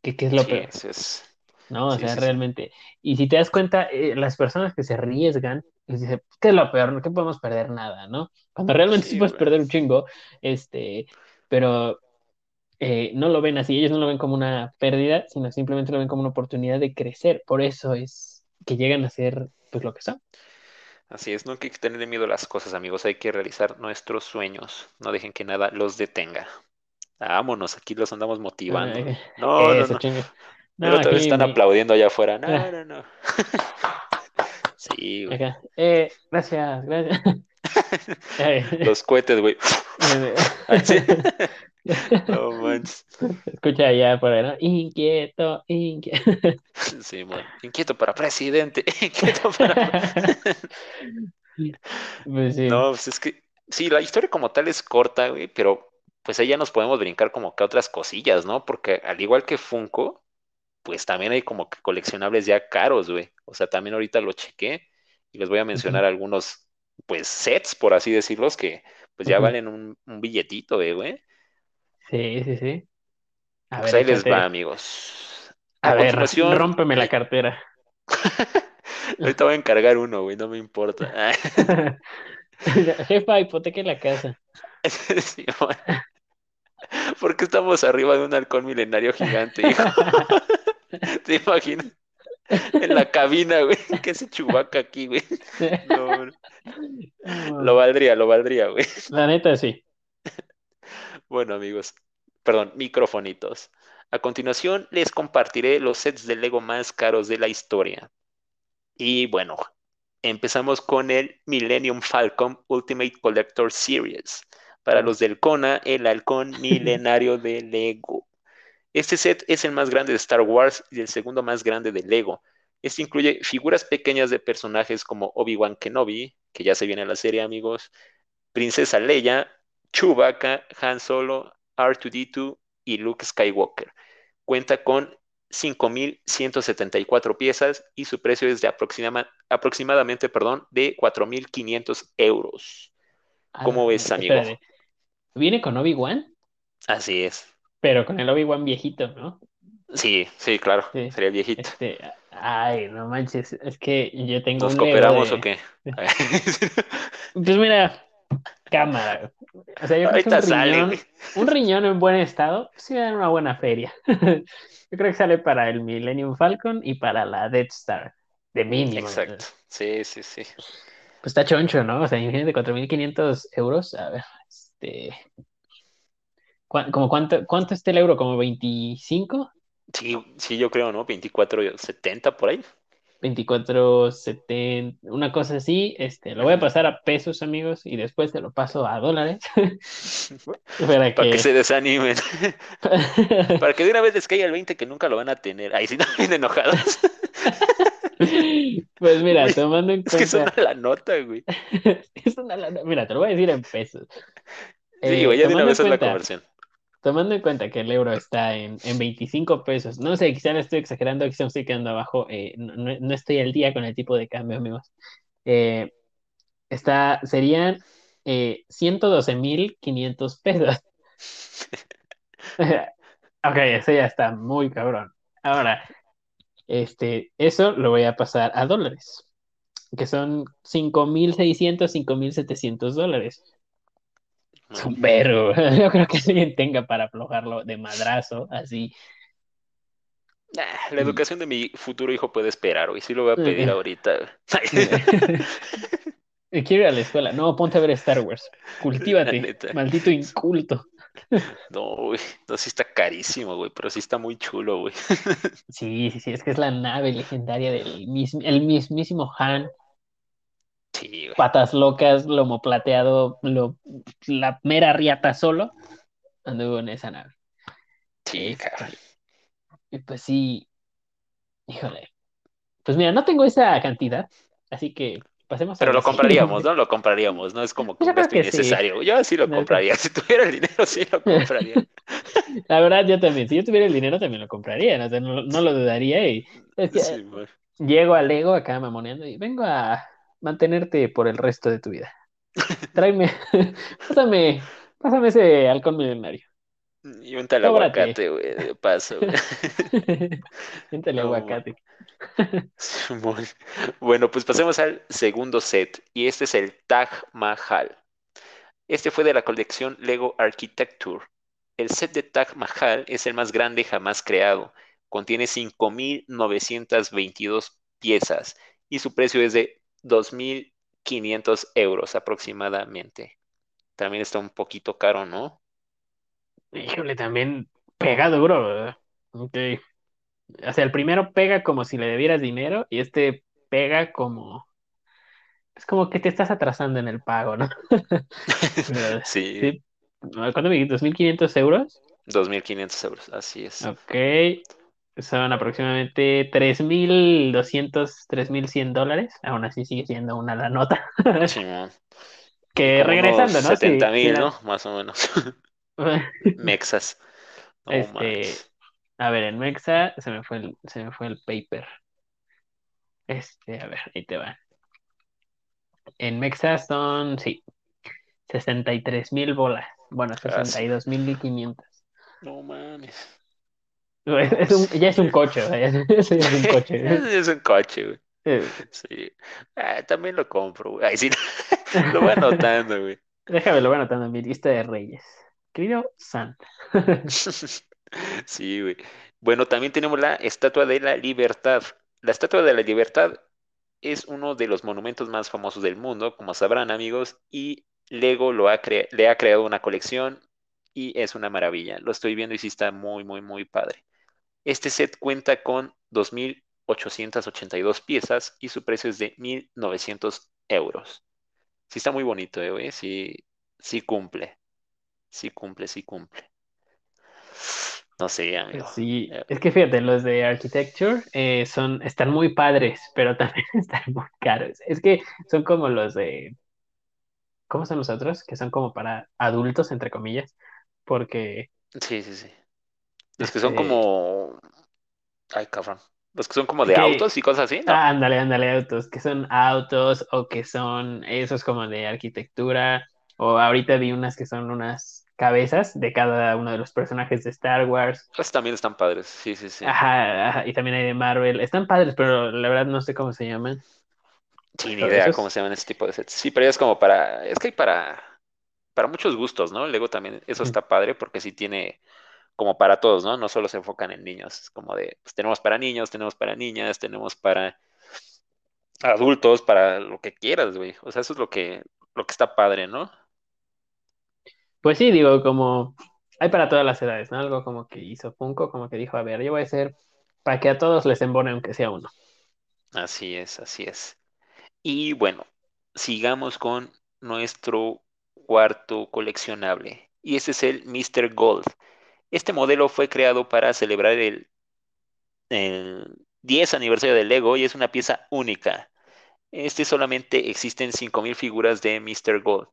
que, que es lo Sí, peor. es. ¿no? O Sí, sea, realmente. Y si te das cuenta, eh, las personas que se arriesgan, les dice, ¿qué es lo peor? ¿No? ¿Qué podemos perder? Nada, ¿no? Cuando realmente sí puedes perder un chingo, este, pero eh, no lo ven así, ellos no lo ven como una pérdida, sino simplemente lo ven como una oportunidad de crecer. Por eso es que llegan a ser, pues, lo que son. Así es, no hay que tener miedo a las cosas, amigos. Hay que realizar nuestros sueños. No dejen que nada los detenga. Vámonos, aquí los andamos motivando. No, no, Eso, no. chingue. No, aquí están aplaudiendo allá afuera. No, ah, no, no. Sí, güey. acá. Eh, gracias, gracias. Los cohetes, güey. No manches. Escucha allá por ahí, ¿no? Inquieto, inquieto. Sí, man. Inquieto para presidente. Inquieto para. Pues sí. No, pues es que. Sí, la historia como tal es corta, güey, pero pues ahí ya nos podemos brincar como que a otras cosillas, ¿no? Porque al igual que Funko, pues también hay como que coleccionables ya caros, güey. O sea, también ahorita lo chequé y les voy a mencionar algunos, pues, sets, por así decirlos, que pues ya valen un, un billetito, eh, güey. Sí, sí, sí. A pues ver, ahí les va, amigos. A A ver, continuación, rómpeme la le- cartera. ahorita voy a encargar uno, güey, no me importa. Jefa, hipoteque la casa. Sí. ¿Por qué estamos arriba de un halcón milenario gigante, hijo? ¿Te imaginas? En la cabina, güey. ¿Qué hace Chewbacca aquí, güey? No, lo valdría, lo valdría, güey. La neta, sí. Bueno, amigos, perdón, microfonitos. A continuación, les compartiré los sets de Lego más caros de la historia. Y bueno, Empezamos con el Millennium Falcon Ultimate Collector Series. Para Uf. los del Kona, el halcón milenario de Lego. Este set es el más grande de Star Wars y el segundo más grande de Lego. Este incluye figuras pequeñas de personajes como Obi-Wan Kenobi, que ya se viene en la serie, amigos, Princesa Leia, Chewbacca, Han Solo, R2D2 y Luke Skywalker. Cuenta con 5.174 piezas y su precio es de aproxima- aproximadamente perdón, de 4.500 euros. A ¿Cómo ves, amigo? Viene con Obi-Wan, Así es. Pero con el Obi-Wan viejito, ¿no? Sí, sí, claro. Sí. Sería el viejito. Este, ay, no manches, es que yo tengo ¿Nos un cooperamos de- o qué? Pues mira, cámara. O sea, yo creo que Ahorita un sale, riñón, un riñón en buen estado, pues sí dan una buena feria. Yo creo que sale para el Millennium Falcon y para la Death Star, de mínimo. Exacto. Sí, sí, sí. Pues está choncho, ¿no? O sea, imagínate 4.500 euros. A ver, este... ¿cuá- como cuánto, ¿Cuánto está el euro? ¿Como 25? Sí, sí, yo creo, ¿no? 24.70 por ahí. 24.70, una cosa así. Este, lo voy a pasar a pesos, amigos, y después se lo paso a dólares. Para Para que que... se desanimen. Para que de una vez les caiga el 20 que nunca lo van a tener. Ahí sí, no vienen enojados. Pues mira, Güey, tomando en Es que cuenta... suena la nota, güey. es una lana- Mira, te lo voy a decir en pesos. Sí, Eh, güey, ya de una vez es la cuenta- conversión. Tomando en cuenta que el euro está en, en 25 pesos, no sé, quizá me estoy exagerando, quizá me estoy quedando abajo, eh, no, no- estoy al día con el tipo de cambio, amigos. Eh, está, serían eh, 112.500 pesos. Ok, eso ya está muy cabrón. Ahora, este, eso lo voy a pasar a dólares, que son 5.600, 5.700 dólares. Vergo. Yo creo que alguien tenga para aflojarlo de madrazo, así. Nah, la educación de mi futuro hijo puede esperar, güey. Sí lo voy a pedir ahorita. Quiero ir a la escuela. No, ponte a ver Star Wars. Cultívate, maldito inculto. No, güey. No, sí está carísimo, güey. Pero sí está muy chulo, güey. Sí, sí, sí, es que es la nave legendaria del mismo, el mismísimo Han. Sí, güey. Patas locas, lomo plateado, lo, la mera riata solo. Anduvo en esa nave. Sí, Este, cabrón. y pues sí, híjole. Pues mira, no tengo esa cantidad, así que pasemos a Pero lo compraríamos. ¿no? Lo compraríamos. No es como que Yo un gasto sí. innecesario. Yo sí lo compraría. Si tuviera el dinero, sí lo compraría. La verdad, yo también. Si yo tuviera el dinero, también lo compraría. No, no, no lo dudaría. Y es que Sí, güey. llego al Lego acá mamoneando y vengo a mantenerte por el resto de tu vida. Tráeme, pásame, pásame ese halcón milenario. Y vente al Cóbrate. aguacate, güey. De paso, No, aguacate. Bueno, pues pasemos al segundo set. Y este es el Taj Mahal. Este fue de la colección Lego Architecture. El set de Taj Mahal es el más grande jamás creado. Contiene 5.922 piezas y su precio es de 2.500 euros aproximadamente. También está un poquito caro, ¿no? Híjole, también pega duro, ¿verdad? Ok. O sea, el primero pega como si le debieras dinero y este pega como... Es como que te estás atrasando en el pago, ¿no? Sí, sí. ¿Cuánto me dijiste? ¿2.500 euros? 2.500 euros, así es. Ok. Son aproximadamente 3.200, 3.100 dólares. Aún así sigue siendo una la nota. Simón. Que Como regresando, ¿no? Sí, 70 sí mil, la- ¿no? Más o menos. Mexas. Este. A ver, en Mexa se me fue el, se me fue el paper. Este, a ver, ahí te va. En Mexa son, sí, 63 mil bolas. Bueno, Ah, sí. 62 mil 500. No mames. Es un- ya es un coche, o sea, ya- es un coche. es un coche, güey. Sí. Ah, también lo compro, güey. Ay, sí. Lo voy anotando, güey. Déjame lo voy anotando en mi lista de reyes. Querido Santa. Sí, güey. Bueno, también tenemos la Estatua de la Libertad. La Estatua de la Libertad es uno de los monumentos más famosos del mundo, como sabrán, amigos, y Lego lo ha le ha creado una colección y es una maravilla. Lo estoy viendo y sí está muy, muy, muy padre. Este set cuenta con 882 piezas y su precio es de 1.900 euros. Sí está muy bonito, eh, güey. Sí, sí cumple. Sí cumple, sí cumple. No sé, amigo. Sí, Eh, es que fíjate, los de architecture eh, son, están muy padres, pero también están muy caros. Es que son como los de, ¿cómo son los otros? Que son como para adultos, entre comillas, porque, sí, sí, sí. Los que son como... Ay, cabrón. Los que son como de autos y cosas así, ¿no? ah, ándale, ándale, autos, que son autos o que son esos como de arquitectura, o ahorita vi unas que son unas cabezas de cada uno de los personajes de Star Wars. Esos también están padres. Sí, sí, sí. Ajá, ajá, y también hay de Marvel. Están padres, pero la verdad no sé cómo se llaman. Sí, ni idea cómo se llaman ese tipo de sets. Sí, pero es como para... Es que hay para... Para muchos gustos, ¿no? Lego también, eso está padre porque sí tiene como para todos, ¿no? No solo se enfocan en niños, es como de, pues tenemos para niños, tenemos para niñas, tenemos para adultos, para lo que quieras, güey. O sea, eso es lo que, lo que está padre, ¿no? Pues sí, digo, como hay para todas las edades, ¿no? Algo como que hizo Funko, como que dijo, a ver, yo voy a hacer para que a todos les embone aunque sea uno. Así es, así es. Y bueno, sigamos con nuestro cuarto coleccionable. Y este es el Mr. Gold. Este modelo fue creado para celebrar el, el 10 aniversario del Lego y es una pieza única. Este solamente existen 5.000 figuras de Mr. Gold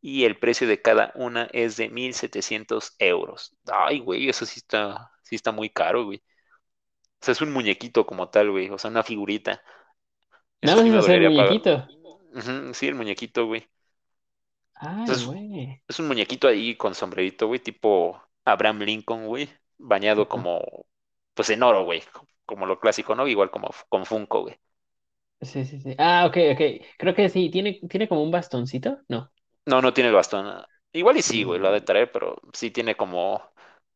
y el precio de cada una es de 1.700 euros. Ay, güey, eso sí está, sí está muy caro, güey. O sea, es un muñequito como tal, güey. O sea, una figurita. Nada más sí es el muñequito. Sí, el muñequito, güey. Ay, Entonces, güey. es un muñequito ahí con sombrerito, güey, tipo Abraham Lincoln, güey. Bañado como, pues en oro, güey. Como lo clásico, ¿no? Igual como con Funko, güey. Sí, sí, sí. Ah, ok, ok. Creo que sí. ¿Tiene, tiene como un bastoncito? No. No, no tiene el bastón. ah. Igual y sí, güey, lo ha de Mm. traer, pero sí tiene como,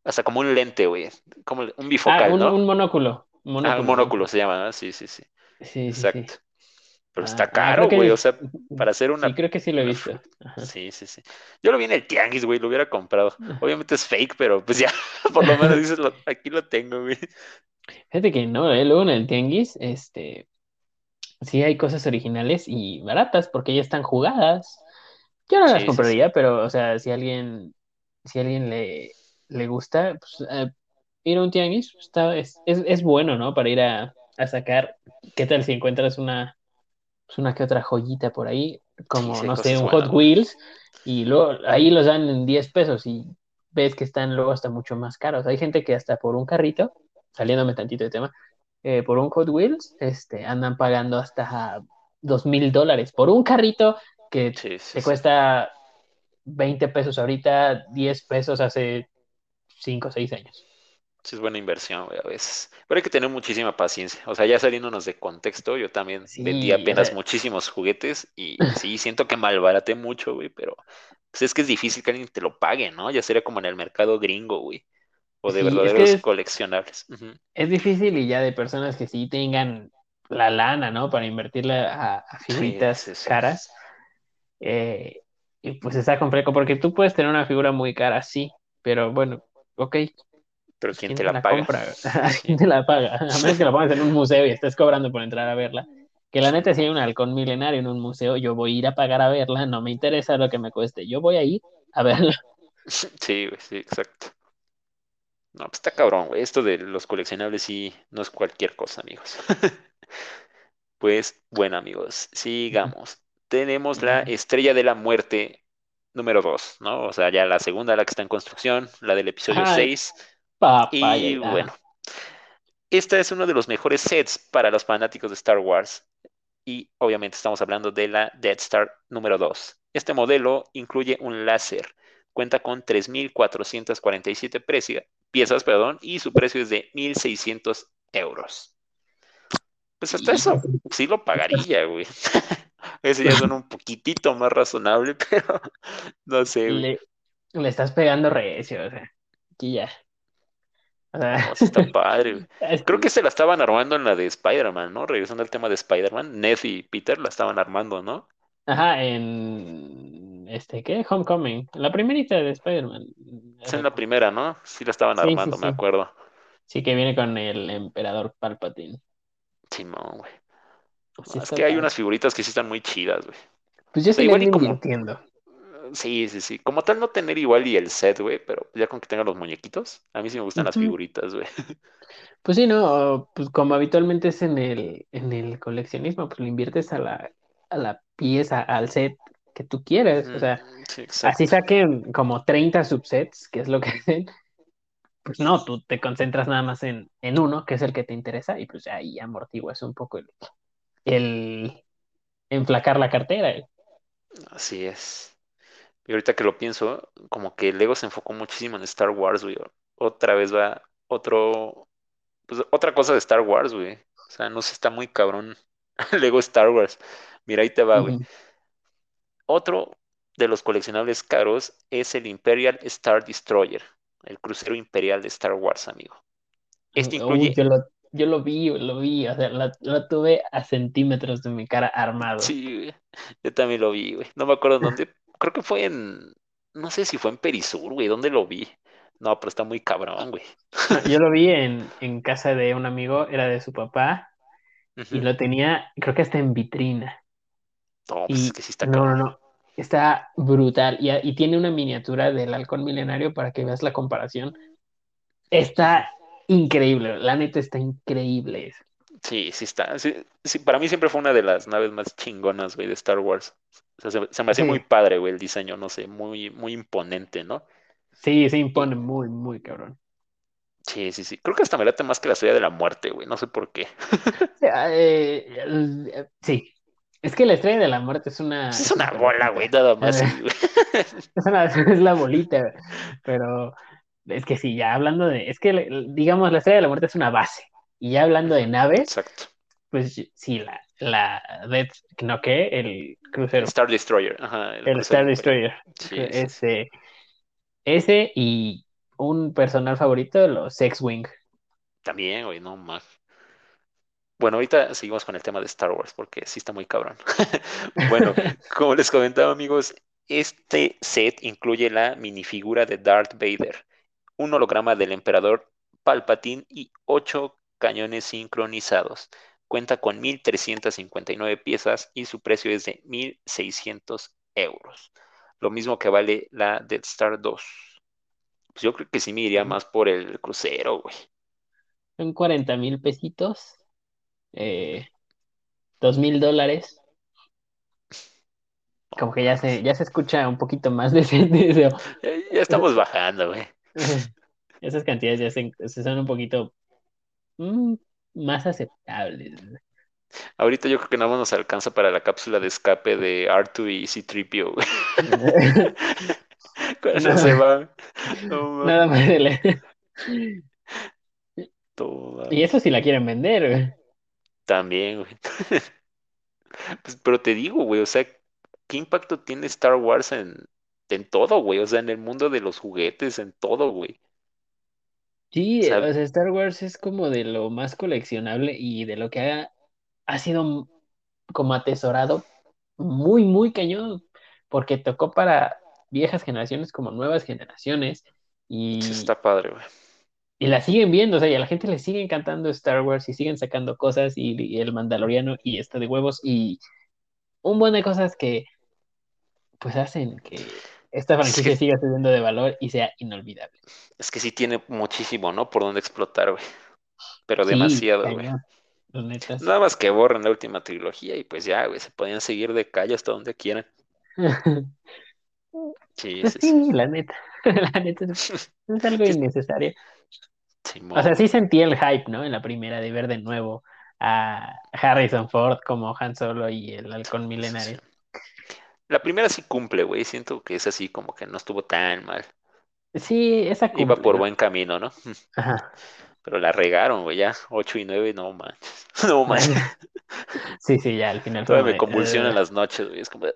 hasta como un lente, güey. Como un Ah, bifocal, un, ¿no? un monóculo. Un Ah, un monóculo, se llama, ¿no? Sí, sí, sí. Sí, sí, sí. Pero Ah, está ah, caro, que güey. O sea, para hacer Sí, una, creo que sí lo he visto. Ajá. Sí, sí, sí. Yo lo vi en el tianguis, güey, lo hubiera comprado. Obviamente es fake, pero pues ya, por lo menos dices, lo- aquí lo tengo, güey. Fíjate que no, ¿eh? Luego en el tianguis, este, sí hay cosas originales y baratas porque ya están jugadas. Yo no las Sí, sí, sí. compraría, pero, o sea, si alguien, si alguien le, le gusta, pues, eh, ir a un tianguis pues, está, es, es, es bueno, ¿no? Para ir a, a sacar. ¿Qué tal si encuentras una, pues, una que otra joyita por ahí? Como, sí no sé, un Hot. Wheels y luego ahí los dan en 10 pesos y ves que están luego hasta mucho más caros. Hay gente que hasta por un carrito, saliéndome tantito de tema, eh, por un Hot Wheels, este, andan pagando hasta dos mil dólares por un carrito que Sí, sí, te sí. cuesta 20 pesos ahorita, 10 pesos hace 5 o 6 años. Sí es buena inversión, güey, a veces. Pero hay que tener muchísima paciencia. O sea, ya saliéndonos de contexto, yo también vendí Sí, apenas muchísimos juguetes y sí, siento que malbaraté mucho, güey, pero pues es que es difícil que alguien te lo pague, ¿no? Ya sería como en el mercado gringo, güey, o de sí, es que verdaderos es, coleccionables. Es difícil y ya de personas que sí tengan la lana, ¿no? Para invertirla a, a figuritas sí. caras. eh, y pues está complejo, porque tú puedes tener una figura muy cara, sí, pero bueno, ok, Pero ¿quién ¿quién te la la paga? compra? ¿Quién te la paga? A menos que la pongas en un museo y estés cobrando por entrar a verla. Que la neta, si hay un halcón milenario en un museo, yo voy a ir a pagar a verla, no me interesa lo que me cueste, yo voy a ir a verla. Sí, güey, sí, exacto. No, pues está cabrón, güey. Esto de los coleccionables sí no es cualquier cosa, amigos. Pues bueno, amigos, sigamos. Tenemos la Estrella de la Muerte número 2, ¿no? O sea, ya la segunda, la que está en construcción, la del episodio Ay, 6. Papaya. Y bueno, esta es uno de los mejores sets para los fanáticos de Star Wars. Y obviamente estamos hablando de la Death Star número 2. Este modelo incluye un láser, cuenta con 3.447 precia- piezas, perdón, y su precio es de 1.600 euros. Pues hasta eso sí lo pagaría, güey. Ese ya suena un poquitito más razonable, pero no sé, güey. le, le estás pegando recio, o sea, aquí ya. Sea, No, está padre, güey. Creo que se la estaban armando en la de Spider-Man, ¿no? Regresando al tema de Spider-Man, Ned y Peter la estaban armando, ¿no? ajá, en este, ¿qué? Homecoming, la primerita de Spider-Man. Es en la primera, ¿no? Sí la estaban Sí, sí, armando, me acuerdo. Sí, que viene con el emperador Palpatine. Simón, güey. Sí No, es que hay unas figuritas que sí están muy chidas, güey. Pues yo sí le igual Sí, sí, sí. Como tal no tener igual y el set, güey, pero ya con que tenga los muñequitos. A mí sí me gustan las figuritas, güey. Pues sí, ¿no? Pues como habitualmente es en el, en el coleccionismo, pues le inviertes a la, a la pieza, al set que tú quieres. O sea, Sí, así saquen como 30 subsets, que es lo que hacen. Pues no, tú te concentras nada más en, en uno, que es el que te interesa, y pues ahí amortiguas un poco el, el enflacar la cartera. Así es. Y ahorita que lo pienso, como que Lego se enfocó muchísimo en Star Wars, güey. Otra vez va otro, pues otra cosa de Star Wars, güey. O sea, no sé, está muy cabrón Lego Star Wars. Mira, ahí te va, güey. Otro de los coleccionables caros es el Imperial Star Destroyer, el crucero imperial de Star Wars, amigo. Este Uy, yo incluye, lo, yo lo vi, lo vi, o sea, lo, lo tuve a centímetros de mi cara armado. sí, güey, yo también lo vi, güey. No me acuerdo dónde, creo que fue en, no sé si fue en Perisur, güey, ¿dónde lo vi? No, pero está muy cabrón, güey. No, yo lo vi en, en casa de un amigo, era de su papá, y lo tenía, creo que hasta en vitrina. No, pues es que sí está no, no, no, está brutal. Y, y tiene una miniatura del halcón milenario para que veas la comparación. Está increíble, la neta está increíble. Sí, sí está. Sí, sí, para mí siempre fue una de las naves más chingonas, güey, de Star Wars. O sea, se, se me hacía muy Sí, padre, güey, el diseño, no sé, muy, muy imponente, ¿no? sí, se impone muy, muy cabrón. sí, sí, sí. Creo que hasta me late más que la estrella de la muerte, güey. No sé por qué. O sea, eh, sí, es que la estrella de la muerte es una, es una bola, güey, nada más. Güey. Es una, es la bolita, pero es que sí, ya hablando de, es que digamos, la Estrella de la Muerte es una base, y ya hablando de naves, exacto. pues sí, la, la Death, no qué, el crucero, Star Destroyer, ajá, el el crucero Star. Destroyer, Sí, este, ese y un personal favorito, los X-Wing. También, güey, no más. Bueno, ahorita seguimos con el tema de Star Wars porque sí está muy cabrón. Bueno, como les comentaba, amigos, este set incluye la minifigura de Darth Vader, un holograma del emperador Palpatine y ocho cañones sincronizados. Cuenta con 1.359 piezas y su precio es de 1.600 euros. Lo mismo que vale la Death Star 2. Pues yo creo que sí me iría más por el crucero, güey. Son cuarenta mil pesitos, eh, dos mil dólares, como que ya se, ya se escucha un poquito más decente. Ya, ya estamos bajando, güey. Esas cantidades ya se, se son un poquito mm, más aceptables. Ahorita yo creo que nada más nos alcanza para la cápsula de escape de R2 y C-3PO, güey. Cuando se va. No nada más de la- No Y eso si la quieren vender, güey. También, güey. Pues, pero te digo, güey, o sea, ¿qué impacto tiene Star Wars en, en todo, güey? O sea, en el mundo de los juguetes, en todo, güey. Sí, o sea, Star Wars es como de lo más coleccionable y de lo que ha, ha sido como atesorado muy, muy cañón, porque tocó para viejas generaciones como nuevas generaciones y, está padre, güey. y la siguen viendo, o sea, y a la gente le sigue encantando Star Wars y siguen sacando cosas y, y el Mandaloriano y está de huevos y un buen de cosas que pues hacen que esta Es franquicia que, siga subiendo de valor y sea inolvidable. es que sí tiene muchísimo, ¿no? Por dónde explotar, güey. Pero Sí, demasiado, güey. Nada más que borren la última trilogía y pues ya, güey, se podían seguir de calle hasta donde quieran. Sí, Pues sí, sí. la neta, la neta es, es algo innecesario. O sea, sí sentí el hype, ¿no? En la primera de ver de nuevo a Harrison Ford como Han Solo y el Halcón. Milenario. La primera sí cumple, güey. Siento que es así como que no estuvo tan mal. Sí, esa Iba cumple, por ¿no? buen camino, ¿no? Ajá. Pero la regaron, güey, ya. 8 y 9, no manches. No manches. Sí, sí, ya al final fue Todavía me convulsionan las noches, güey. Es como.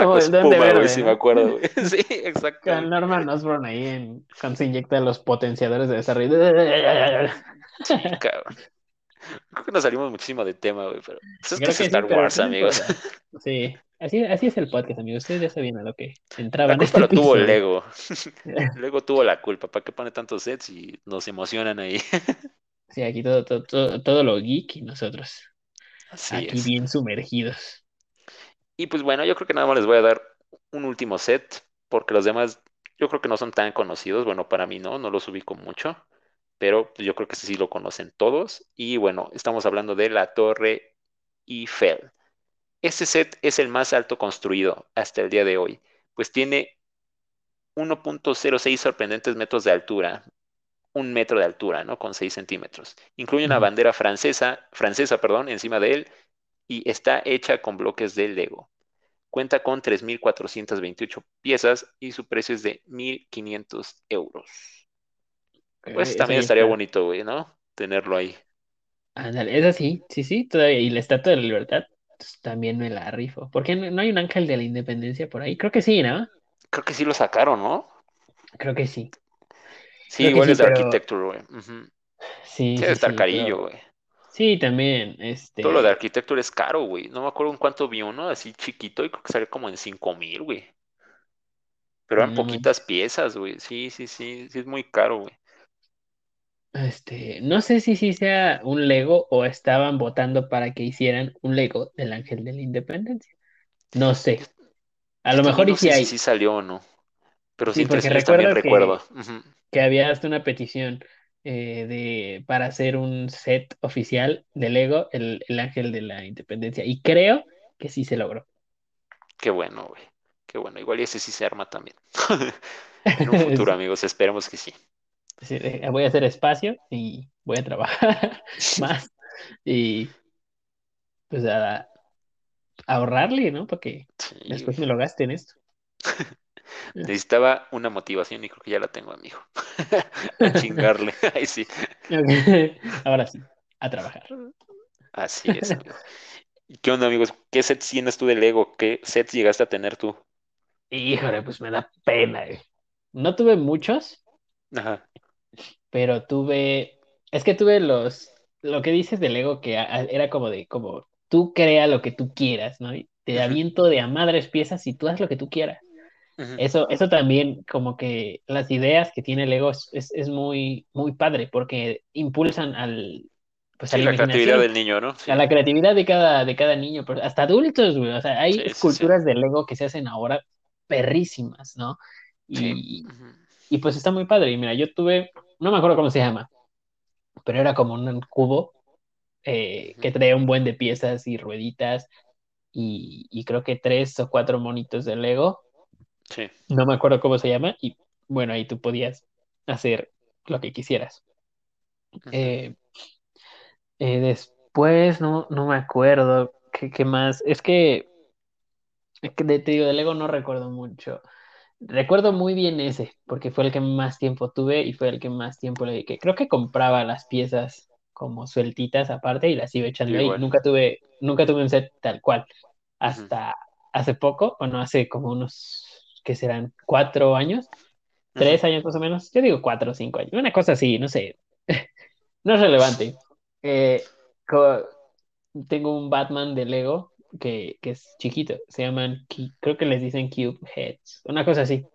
Como el Duende espuma, güey, Verde, si me acuerdo, güey. Sí, Con exactamente. Norman Osborn ahí en, cuando se inyecta los potenciadores de desarrollo. Sí, cabrón. Creo que nos salimos muchísimo de tema, güey, pero pues es que Creo es que sí, Star pero Wars, amigos. Sí, así, así es el podcast, amigos. Ustedes ya sabían a lo que entraba La culpa este tuvo. Lego. Lego tuvo la culpa. ¿Para qué pone tantos sets y nos emocionan ahí? Sí, aquí todo, todo, todo, todo lo geek y nosotros Así aquí es. bien sumergidos. Y pues bueno, yo creo que nada más les voy a dar un último set, porque los demás yo creo que no son tan conocidos. Bueno, para mí no, no los ubico mucho, pero pues, yo creo que ese sí lo conocen todos. Y bueno, estamos hablando de la Torre Eiffel. Este set es el más alto construido hasta el día de hoy, pues tiene 1.06 sorprendentes metros de altura, un metro de altura, ¿no? Con 6 centímetros. Incluye una bandera francesa, francesa, perdón, encima de él y está hecha con bloques de Lego. Cuenta con 3.428 piezas y su precio es de 1.500 euros. Pues Eh, también estaría está. bonito, güey, ¿no? Tenerlo ahí. Ándale, esa sí, sí, sí, todavía. Y la Estatua de la Libertad, pues, también me la rifo. ¿Por qué no, no hay un ángel de la independencia por ahí? Creo que sí, ¿no? Creo que sí lo sacaron, ¿no? Creo que sí. Sí, Creo igual sí, es de pero Architecture, güey. Sí, sí, debe sí, estar sí, carillo, pero güey. sí, también, Todo lo de este, Architecture es caro, güey. No me acuerdo en cuánto vi uno, así chiquito, y creo que salió como en cinco mil, güey. Pero eran poquitas piezas, güey. Sí, sí, sí, sí es muy caro, güey. Este, no sé si sí sea un Lego o estaban votando para que hicieran un Lego del ángel de la independencia. No sé. A lo mejor y no sé si hay. sí salió o no. Pero sí, porque sueños también recuerdo recuerdo. que, que había hasta una petición eh, de, para hacer un set oficial de Lego, el, el Ángel de la Independencia. Y creo que sí se logró. Qué bueno, güey. Qué bueno. Igual y ese sí se arma también. En un futuro, amigos. Esperemos que sí. Eh, voy a hacer espacio y voy a trabajar más y pues a, a ahorrarle, ¿no? Porque Sí, güey. después me lo gaste en esto. Necesitaba una motivación y creo que ya la tengo, amigo. A chingarle. Ay, sí. Ahora sí, a trabajar. Así es, amigo. ¿Y qué onda, amigos? ¿Qué sets tienes tú de Lego? ¿Qué sets llegaste a tener tú? Híjole, pues me da pena. eh. No tuve muchos, Ajá. Pero tuve, es que tuve los, lo que dices del Lego que a- era como de, como tú crea lo que tú quieras, ¿no? Y te aviento de a madres piezas y tú haz lo que tú quieras. Eso, eso también, como que las ideas que tiene Lego es, es, es muy, muy padre porque impulsan al, pues a la la creatividad del niño, ¿no? a la creatividad de cada, de cada niño, pero hasta adultos, güey. O sea, hay Sí, esculturas de Lego que se hacen ahora perrísimas, ¿no? Sí. Y, y pues está muy padre. Y mira, yo tuve, no me acuerdo cómo se llama, pero era como un cubo eh, que traía un buen de piezas y rueditas y, y creo que tres o cuatro monitos de Lego. Sí. No me acuerdo cómo se llama. Y bueno, ahí tú podías hacer lo que quisieras. Eh, eh, después, no, no me acuerdo qué, qué más. Es que, es que de, te digo, de Lego no recuerdo mucho. Recuerdo muy bien ese, porque fue el que más tiempo tuve y fue el que más tiempo le dediqué. Creo que compraba las piezas como sueltitas aparte y las iba echando ahí. Nunca tuve, nunca tuve un set tal cual. Hasta hace poco, bueno, hace como unos, ¿qué serán? Cuatro años, tres años más o menos. Yo digo cuatro o cinco años. Una cosa así, no sé. No es relevante. Eh, tengo un Batman de Lego que, que es chiquito. Se llaman, creo que les dicen Cube Heads. Una cosa así.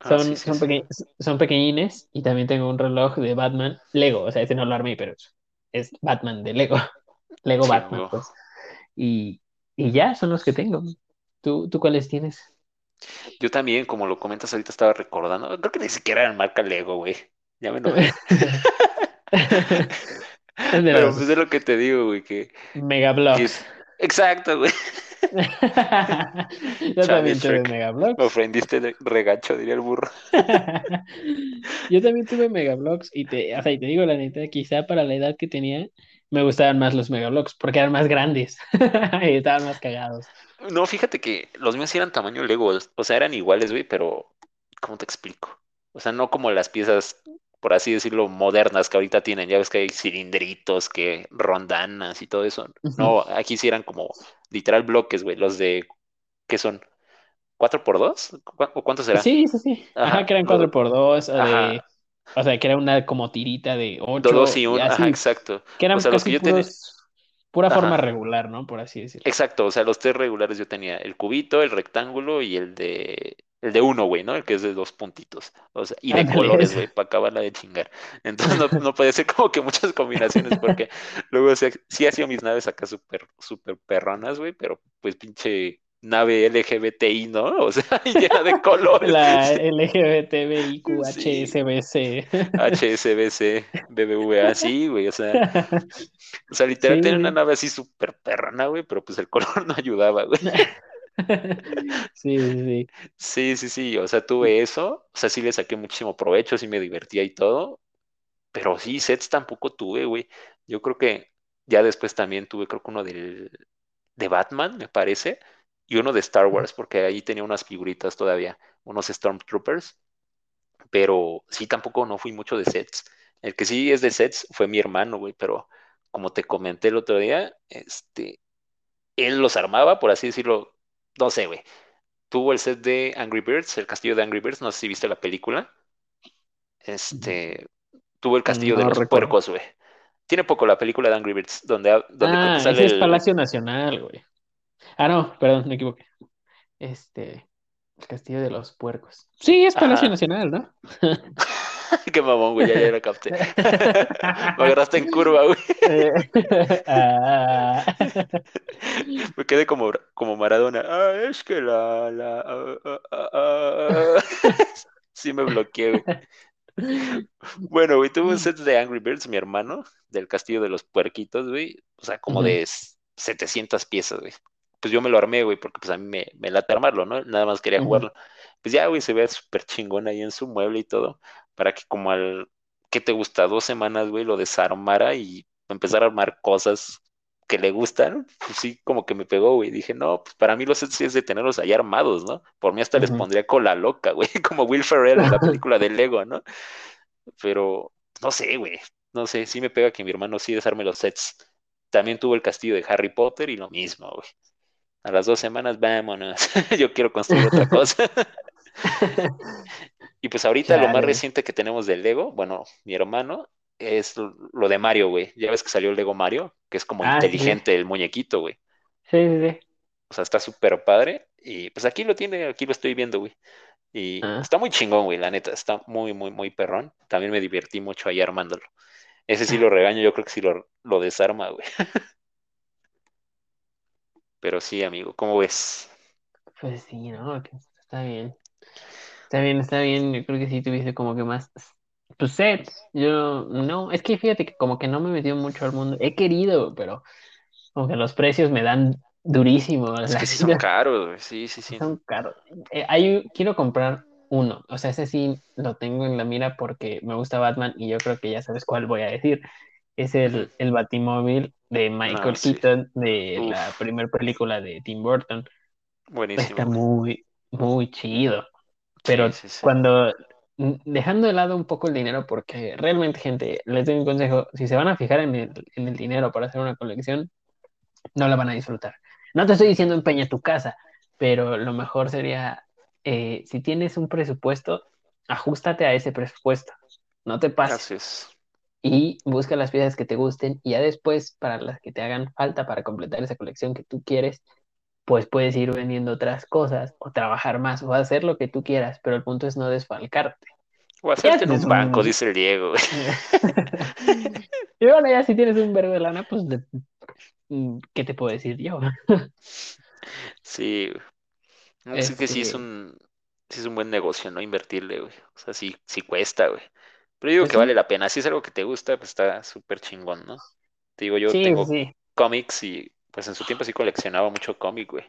Ah, sí, Son, sí, son, sí. peque- son pequeñines y también tengo un reloj de Batman Lego, o sea, ese no lo armé, pero es, es Batman de Lego, Lego Sí, Batman, pues. Y, y ya son los que tengo. ¿Tú, tú cuáles tienes? Yo también, como lo comentas ahorita, estaba recordando. Creo que ni siquiera era marca Lego, güey. Ya me. De Pero pues es lo que te digo, güey, que, que... Megabloks. Exacto, güey. Yo Chale, también tuve Shrek. Me ofendiste de regacho, diría el burro. Yo también tuve Megabloks y te, o sea, y te digo la neta, quizá para la edad que tenía me gustaban más los Megabloks porque eran más grandes y estaban más cagados. No, fíjate que los míos sí eran tamaño Lego, o sea, eran iguales, güey, pero ¿cómo te explico? O sea, no como las piezas, por así decirlo, modernas que ahorita tienen. Ya ves que hay cilindritos, que rondanas y todo eso. No, aquí sí eran como literal bloques, güey, los de, ¿qué son? ¿Cuatro por dos? ¿Cu- ¿O cuántos serán? Sí, sí, sí. Ajá, Ajá, que eran cuatro por dos o ajá, de, o sea, que era una como tirita de do- dos ocho y uno, ajá, exacto. que O eran los que yo tenía, puros, pura forma regular, ¿no? Por así decirlo. exacto, o sea, los tres regulares yo tenía el cubito, el rectángulo y el de El de uno, güey, ¿no? El que es de dos puntitos. O sea, y de Ándale, colores, güey, para acabarla de chingar. Entonces no, no puede ser como que muchas combinaciones, porque luego sí, sí ha sido mis naves acá súper, súper perronas, güey, pero pues pinche nave LGBTI, ¿no? O sea, llena de colores. La Sí, sí. HSBC, BBVA, sí, güey, o sea, o sea, literal Sí, tenía una sí. nave así súper perrona, güey, pero pues el color no ayudaba, güey. Sí, sí, Sí, sí, sí, o sea, tuve eso, o sea, sí le saqué muchísimo provecho, sí me divertía y todo, pero sí, sets tampoco tuve, güey. Yo creo que ya después también tuve, creo que uno del, de Batman, me parece, y uno de Star. Wars, porque ahí tenía unas figuritas todavía, unos Stormtroopers, pero sí, tampoco no fui mucho de sets. El que sí es de sets fue mi hermano, güey, pero como te comenté el otro día, este, él los armaba, por así decirlo, no sé, güey. Tuvo el set de Angry Birds, el castillo de Angry Birds, no sé si viste la película. Este, tuvo el castillo de los recuerdo. puercos, güey. Tiene poco la película de Angry Birds, donde, donde Ah, sale ese es el... Palacio Nacional, güey. Ah, no, perdón, me equivoqué. Este, el Castillo de los Puercos. Sí, es Palacio Ajá, Nacional, ¿no? qué mamón, güey, ya, ya la capté. Me agarraste en curva, güey. Eh, ah, Me quedé como, como Maradona. Ah, es que la... la ah, ah, ah, ah". Sí me bloqueé, güey. Bueno, güey, tuve un set de Angry Birds, mi hermano, del Castillo de los Puerquitos, güey. O sea, como de s- 700 piezas, güey. Pues yo me lo armé, güey, porque pues a mí me, me late armarlo, ¿no? Nada más quería jugarlo. Pues ya, güey, se ve súper chingón ahí en su mueble y todo, para que como al, ¿qué te gusta? Dos semanas, güey, lo desarmara y empezar a armar cosas que le gustan. Pues sí, como que me pegó, güey. Dije, no, pues para mí los sets sí es de tenerlos ahí armados, ¿no? Por mí hasta les pondría cola loca, güey, como Will Ferrell en la película de Lego, ¿no? pero no sé, güey, no sé, sí me pega que mi hermano sí desarme los sets. También tuvo el castillo de Harry Potter y lo mismo, güey. A las dos semanas, vámonos. Yo quiero construir otra cosa. Y pues ahorita lo más reciente que tenemos del Lego, bueno, mi hermano, es lo de Mario, güey. Ya ves que salió el Lego Mario, que es como Ah, sí. inteligente el muñequito, güey. Sí, sí, sí. O sea, está súper padre. Y pues aquí lo tiene, aquí lo estoy viendo, güey. Y Ah, está muy chingón, güey, la neta. Está muy, muy, muy perrón. También me divertí mucho ahí armándolo. Ese sí ah, lo regaño, yo creo que sí lo, lo desarma, güey. Pero sí, amigo, ¿cómo ves? pues sí, ¿no? Está bien. Está bien, está bien. Yo creo que sí tuviese como que más. Pues sets. Yo no, es que fíjate que como que no me metió mucho al mundo. He querido, pero como que los precios me dan durísimo. Es que sí son caros. Sí, sí, sí. son caros. Eh, hay, quiero comprar uno. O sea, ese sí lo tengo en la mira porque me gusta Batman y yo creo que ya sabes cuál voy a decir. Es el, el Batimóvil de Michael sí. Keaton de la primera película de Tim Burton. buenísimo, Está muy, muy chido. Pero sí, sí. cuando, dejando de lado un poco el dinero, porque realmente, gente, les doy un consejo, si se van a fijar en el, en el dinero para hacer una colección, no la van a disfrutar. No te estoy diciendo empeña tu casa, pero lo mejor sería, eh, si tienes un presupuesto, ajustate a ese presupuesto, no te pases. es. Y busca las piezas que te gusten y ya después, para las que te hagan falta para completar esa colección que tú quieres, pues puedes ir vendiendo otras cosas o trabajar más o hacer lo que tú quieras, pero el punto es no desfalcarte. O hacerte en un banco, un... dice el Diego, y bueno, ya si tienes un verbo de lana, pues, mm, ¿qué te puedo decir yo? Sí. No, Es que sí es Este, un, sí es un buen negocio, ¿no? Invertirle, güey. O sea, sí, sí cuesta, güey. Pero digo pues que vale la pena. Si es algo que te gusta, pues está súper chingón, ¿no? Te digo, yo sí, tengo cómics y pues en su tiempo sí coleccionaba mucho cómic, güey.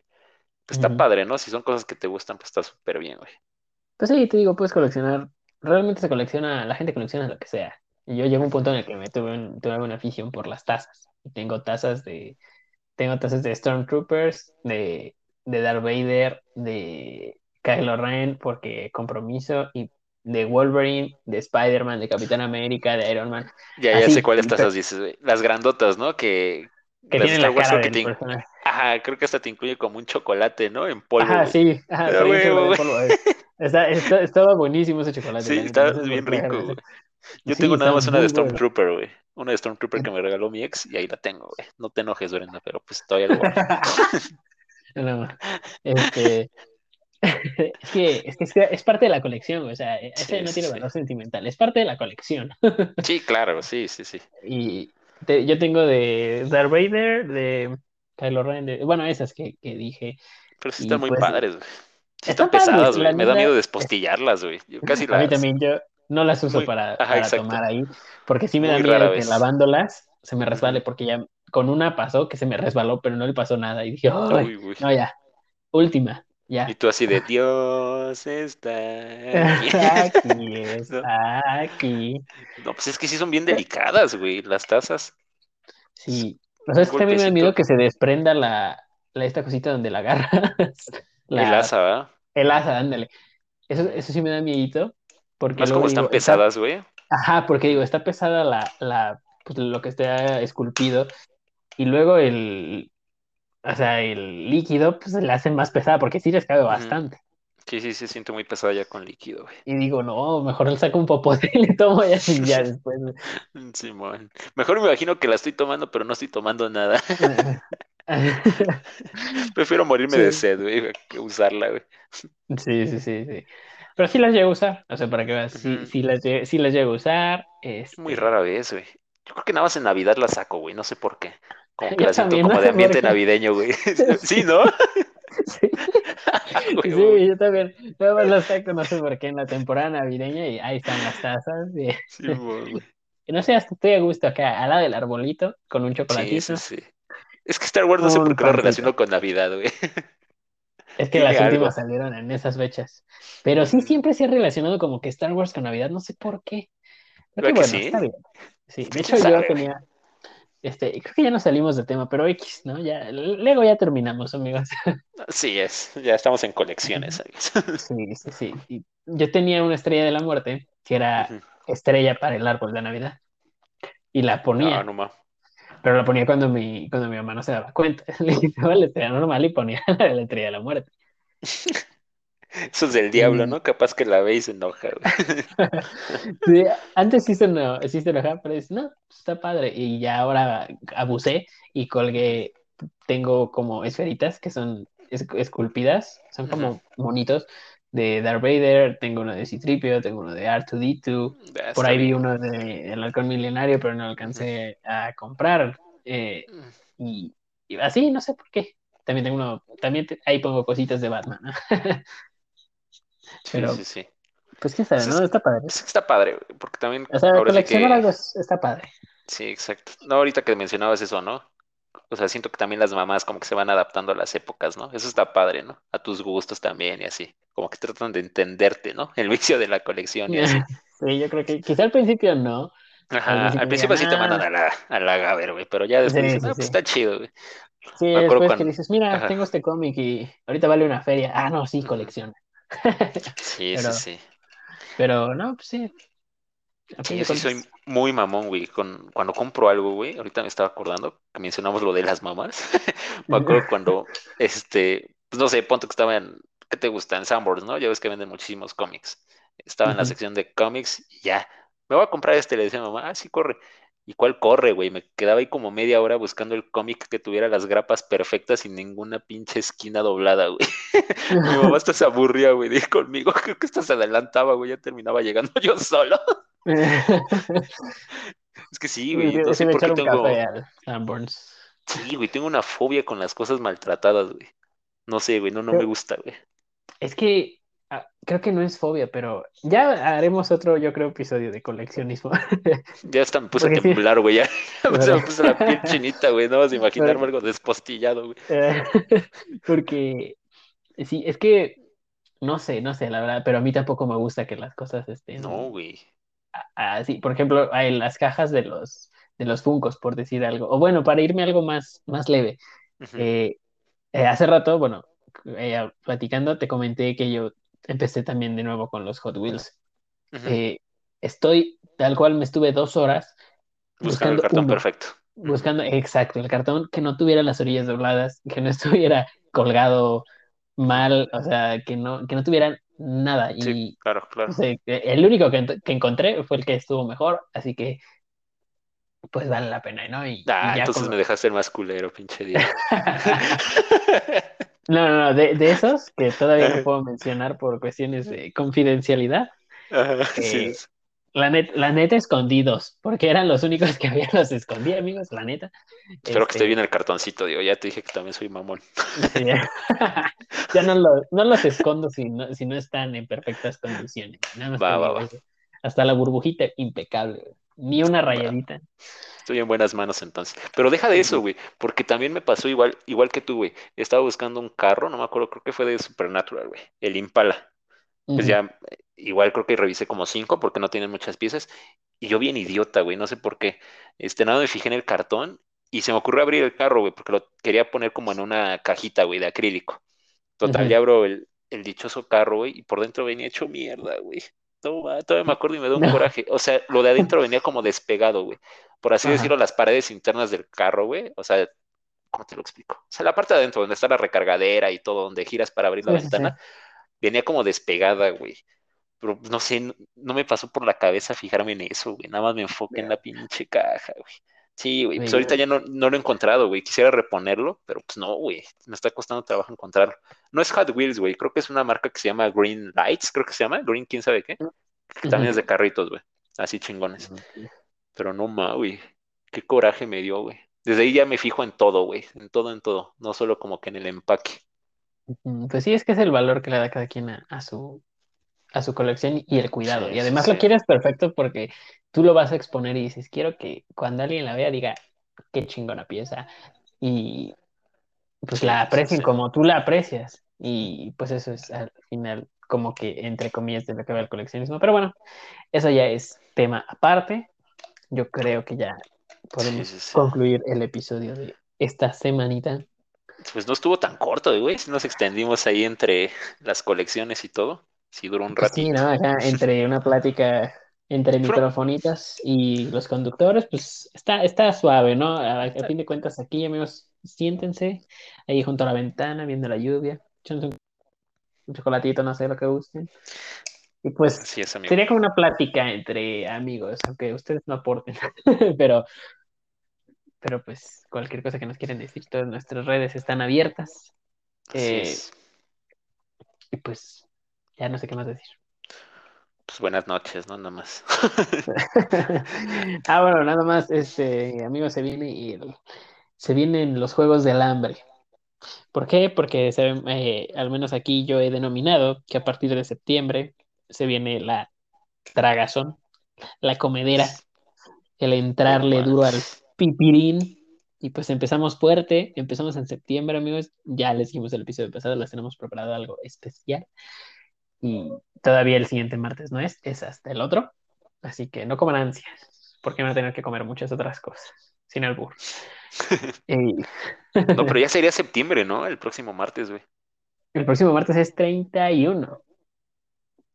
Pues está padre, ¿no? Si son cosas que te gustan, pues está súper bien, güey. Pues sí, te digo, puedes coleccionar, realmente se colecciona, la gente colecciona lo que sea. Y yo llego a un punto en el que me tuve, un- tuve una afición por las tazas. Y tengo tazas de Tengo tazas de Stormtroopers, de, de Darth Vader, de Kylo Ren, porque compromiso, y de Wolverine, de Spider-Man, de Capitán América, de Iron Man. Ya, ya sé cuáles tazas dices, güey. Las grandotas, ¿no? Que que las la cara del te... personaje. Ajá, creo que hasta te incluye como un chocolate, ¿no? En polvo, Ajá, güey. sí, ajá, güey. polvo. Está, está- estaba buenísimo ese chocolate, Sí, por bien rico, güey. Yo tengo nada más una de. Stormtrooper, güey. Una de Stormtrooper que me regaló mi ex y ahí la tengo, güey. No te enojes, Brenda, pero pues todavía lo. No, este, Es que, es que es, es parte de la colección, o sea, ese Sí, no tiene sí. valor sentimental, es parte de la colección. Sí, claro, sí, sí, sí. Y te- yo tengo de Darth Vader, de Kylo Ren, de- bueno, esas que, que dije. Pero sí están muy pues padres, güey. Sí están pesadas, güey. Me da miedo despostillarlas, güey. Yo casi a mí las... también yo no las uso Muy... para, Ajá, para tomar ahí, porque sí me da Muy miedo que lavándolas se me resbale, porque ya con una pasó que se me resbaló, pero no le pasó nada. Y dije. Uy, güey. No, ya, última, Y tú así de Dios está aquí. Aquí es, ¿No? aquí. No, pues es que sí son bien delicadas, güey, las tazas. Sí. O sea, es que también me da miedo que se desprenda la, la- esta cosita donde la agarras. El asa, ¿verdad? el asa, ándale. Eso, eso sí me da miedito, porque Más como están digo, está, pesadas, güey. ajá, porque digo, está pesada la, la, pues, lo que está esculpido, y luego el, o sea, el líquido, pues se le hace más pesada, porque sí les cabe bastante. Sí, sí, se siente muy pesada ya con líquido, güey. Y digo, no, mejor le saco un popote y le tomo ya, y ya después. Simón. Mejor me imagino que la estoy tomando, pero no estoy tomando nada. Prefiero morirme de Sí, sed, güey, que usarla, güey. sí, sí, sí, sí. Pero sí las llego a usar, o sea, para que veas, sí, sí las, sí las llego a usar, Muy este, rara vez, güey. Yo creo que nada más en Navidad la saco, güey. No sé por qué. Como que yo la siento como de ambiente navideño, güey. Sí, ¿no? Sí. Güey, Sí, güey. yo también. Nada más saco, no sé por qué, en la temporada navideña y ahí están las tazas. Y, Simón, güey. no sé, hasta estoy a gusto acá, al lado del arbolito, con un Sí, sí, chocolatito, sí. Es que Star Wars no sé por qué lo relaciono con Navidad, güey. Es que las últimas salieron en esas fechas. Pero sí siempre se ha relacionado como que Star Wars con Navidad, no sé por qué. Pero ¿Verdad que que bueno, está sí? bien. Sí, de hecho yo sabe, güey. tenía, este, creo que ya nos salimos de tema, pero X, ¿no? Ya, luego ya terminamos, amigos. Sí, es. Ya estamos en colecciones, amigos. Sí, sí, sí. Y yo tenía una estrella de la muerte que era Ujú. estrella para el árbol de Navidad. Y la Ah, ponía, no ma. pero la ponía cuando mi, cuando mi mamá no se daba cuenta. Le quitaba la estrella normal y ponía la estrella de la muerte. Eso es del diablo, Y ¿no? Capaz que la ve y se enoja, sí, antes sí se, eno- sí se enojaba, pero dice, no, está padre. Y ya ahora abusé y colgué, tengo como esferitas que son es- esculpidas, son como monitos de Darth Vader, tengo uno de C-3PO, tengo uno de R2D2, Ah, por ahí vi uno de El Halcón Milenario, pero no alcancé a comprar. eh, y, y así, no sé por qué. También tengo uno, también te- ahí pongo cositas de Batman, ¿no? Sí, Pero, sí, sí. pues quién sabe, Pues es, ¿no? Está padre. es que está padre, porque también O sea, sí coleccionar que... algo es- está padre. Sí, exacto. No, ahorita que mencionabas eso, ¿no? O sea, siento que también las mamás como que se van adaptando a las épocas, ¿no? Eso está padre, ¿no? A tus gustos también y así. Como que tratan de entenderte, ¿no? El vicio de la colección y así. Sí, yo creo que quizá al principio no. Al Ajá, al principio sí te mandan ah, a la, a la gaber, güey, pero ya después sí, dicen, sí, ah, pues sí. está chido, güey. Sí, Me después que dices, mira, Ajá. tengo este cómic y ahorita vale una feria. Ah, no, sí, colecciona. Sí, sí, Pero, sí. pero no, pues sí, Sí, yo sí soy muy mamón, güey. Con, cuando compro algo, güey, ahorita me estaba acordando que mencionamos lo de las mamás. Me acuerdo cuando, este, pues no sé, ponte que estaba en, ¿qué te gusta? En Sanborns, ¿no? Ya ves que venden muchísimos cómics. Estaba en la sección de cómics y ya, me voy a comprar este. Le decía a mamá, ah, sí, corre. ¿Y cuál corre, güey? Me quedaba ahí como media hora buscando el cómic que tuviera las grapas perfectas sin ninguna pinche esquina doblada, güey. Mi mamá hasta se aburría, güey, de ir conmigo. Creo que hasta se adelantaba, güey. Ya terminaba llegando yo solo. Es que sí, güey, no sé por qué tengo. Sí, güey, tengo una fobia con las cosas maltratadas, güey. No sé, güey, no, no me gusta, güey. Es que ah, creo que no es fobia, pero ya haremos otro, yo creo, episodio de coleccionismo. Ya hasta me puse a Porque temblar, güey. Ya se me puso la piel chinita, güey. No vas a imaginarme algo despostillado, güey. porque sí, es que no sé, no sé, la verdad, pero a mí tampoco me gusta que las cosas estén No, güey. así. Por ejemplo, hay las cajas de los de los Funkos, por decir algo. O bueno, para irme a algo más, más leve. Eh, eh, hace rato, bueno, eh, platicando, te comenté que yo empecé también de nuevo con los Hot Wheels. ujú. Eh, estoy, tal cual me estuve dos horas Buscando el buscando cartón uno, perfecto. Buscando, exacto, el cartón que no tuviera las orillas dobladas, que no estuviera colgado mal, o sea, que no, que no tuviera nada. Sí, Y claro, claro. el único que, que encontré fue el que estuvo mejor, así que pues vale la pena, ¿no? Y, y Ah, ya entonces con me dejaste el más culero, pinche día. No, no, no, de, de esos que todavía no puedo mencionar por cuestiones de confidencialidad, ajá, eh, sí. la, net, la neta escondidos, porque eran los únicos que había, los escondí, amigos, la neta. Espero que esté bien Este, el cartoncito, digo, ya te dije que también soy mamón. sí, ya, ya no, lo- no los escondo si no, si no están en perfectas condiciones. Nada más Va, va, va. eso. Hasta la burbujita impecable, güey. Ni una rayadita. Estoy en buenas manos entonces. Pero deja de eso, güey, porque también me pasó igual, igual que tú, güey. Estaba buscando un carro, no me acuerdo, creo que fue de Supernatural, güey. El Impala. Pues ya, igual creo que revisé como cinco porque no tienen muchas piezas. Y yo bien idiota, güey, no sé por qué. Este, nada, me fijé en el cartón y se me ocurrió abrir el carro, güey, porque lo quería poner como en una cajita, güey, de acrílico. Total, ya abro el, el dichoso carro, güey, y por dentro venía hecho mierda, güey. No, todavía me acuerdo y me da un No. coraje. O sea, lo de adentro venía como despegado, güey. Por así Ajá. decirlo, las paredes internas del carro, güey. O sea, ¿cómo te lo explico? O sea, la parte de adentro, donde está la recargadera y todo, donde giras para abrir la Sí, sí, sí. ventana, venía como despegada, güey. Pero no sé, no, no me pasó por la cabeza fijarme en eso, güey. Nada más me enfoqué en la pinche caja, güey. Sí, güey, pues ahorita ya no, no lo he encontrado, güey. Quisiera reponerlo, pero pues no, güey. Me está costando trabajo encontrarlo. No es Hot Wheels, güey. Creo que es una marca que se llama Green Lights, creo que se llama. Green, quién sabe qué. Que también es de carritos, güey. Así chingones. Pero no ma, güey. Qué coraje me dio, güey. Desde ahí ya me fijo en todo, güey. En todo, en todo. No solo como que en el empaque. Pues sí, es que es el valor que le da cada quien a, a su, a su colección y el cuidado. Sí, Y sí, además lo sí. quieres perfecto porque tú lo vas a exponer y dices, quiero que cuando alguien la vea diga, qué chingona pieza. Y pues la aprecien sí. como tú la aprecias. Y pues eso es al final como que entre comillas de lo que va el coleccionismo. Pero bueno, eso ya es tema aparte. Yo creo que ya podemos sí, concluir el episodio de esta semanita. Pues no estuvo tan corto, güey. Nos extendimos ahí entre las colecciones y todo. Sí duró un Pues sí. ¿no? Acá entre una plática entre microfonitas y los conductores, pues está, está suave, ¿no? A, fin de cuentas, aquí, amigos, siéntense ahí junto a la ventana, viendo la lluvia, echándose un, un chocolatito, no sé lo que gusten. Y pues Así es, sería como una plática entre amigos, aunque ustedes no aporten, pero, pero pues cualquier cosa que nos quieran decir, todas nuestras redes están abiertas. Así Eh, es. y pues ya no sé qué más decir. Pues buenas noches, ¿no? Nada más. Ah, bueno, nada más, este, amigo, se viene y el- se vienen los Juegos del Hambre. ¿Por qué? Porque se, eh, al menos aquí yo he denominado que a partir de septiembre se viene la tragazón, la comedera, el entrarle duro al pipirín. Y pues empezamos fuerte, empezamos en septiembre, amigos. Ya les dijimos el episodio pasado, les tenemos preparado algo especial. Y todavía el siguiente martes no es, es hasta el otro. Así que no coman ansias, porque van a tener que comer muchas otras cosas, sin albur. Y No, pero ya sería septiembre, ¿no? El próximo martes, güey. el próximo martes es 31.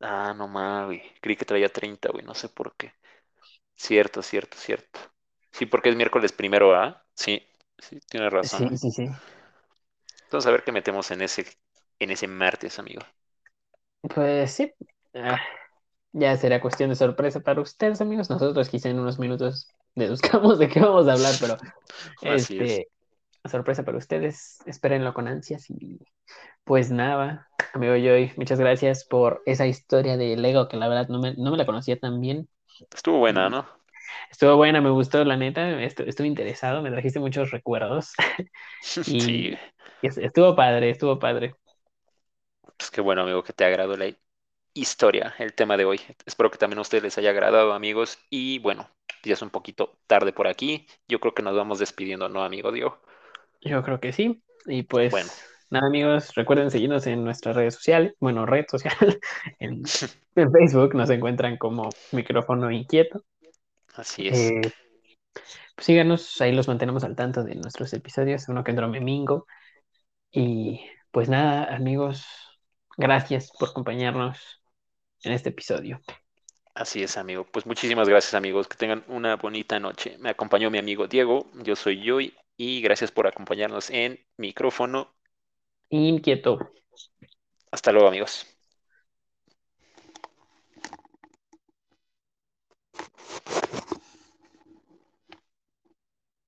Ah, no mames, güey. Creí que traía 30, güey. No sé por qué. Cierto, cierto, cierto. Sí, porque es miércoles primero, ¿ah? Sí, sí, tienes razón, Sí, sí, sí. Entonces a ver qué metemos en ese, en ese martes, amigo. Pues sí. Ah, ya será cuestión de sorpresa para ustedes, amigos. Nosotros quizá en unos minutos deduzcamos de qué vamos a hablar, pero Así es. este, sorpresa para ustedes. Espérenlo con ansias y pues nada, amigo Joy, muchas gracias por esa historia de Lego que la verdad no me, no me la conocía tan bien. Estuvo buena, ¿no? estuvo buena, me gustó, la neta, estu- estuve interesado, me trajiste muchos recuerdos Sí, y, estuvo padre, estuvo padre. Pues qué bueno, amigo, que te agradó la historia, el tema de hoy. Espero que también a ustedes les haya agradado, amigos. Y bueno, ya es un poquito tarde por aquí. Yo creo que nos vamos despidiendo, ¿no, amigo Diego? Yo creo que sí. Y Bueno, pues nada, amigos, recuerden seguirnos en nuestras redes sociales. Bueno, red social. En, en Facebook nos encuentran como micrófono inquieto. así es. Eh, pues síganos, ahí los mantenemos al tanto de nuestros episodios, uno que otro memingo. Y pues nada, amigos, Gracias por acompañarnos en este episodio. Así es, amigo. Pues muchísimas gracias, amigos. Que tengan una bonita noche. Me acompañó mi amigo Diego. Yo soy Joy. Y gracias por acompañarnos en micrófono. Inquieto. Hasta luego, amigos.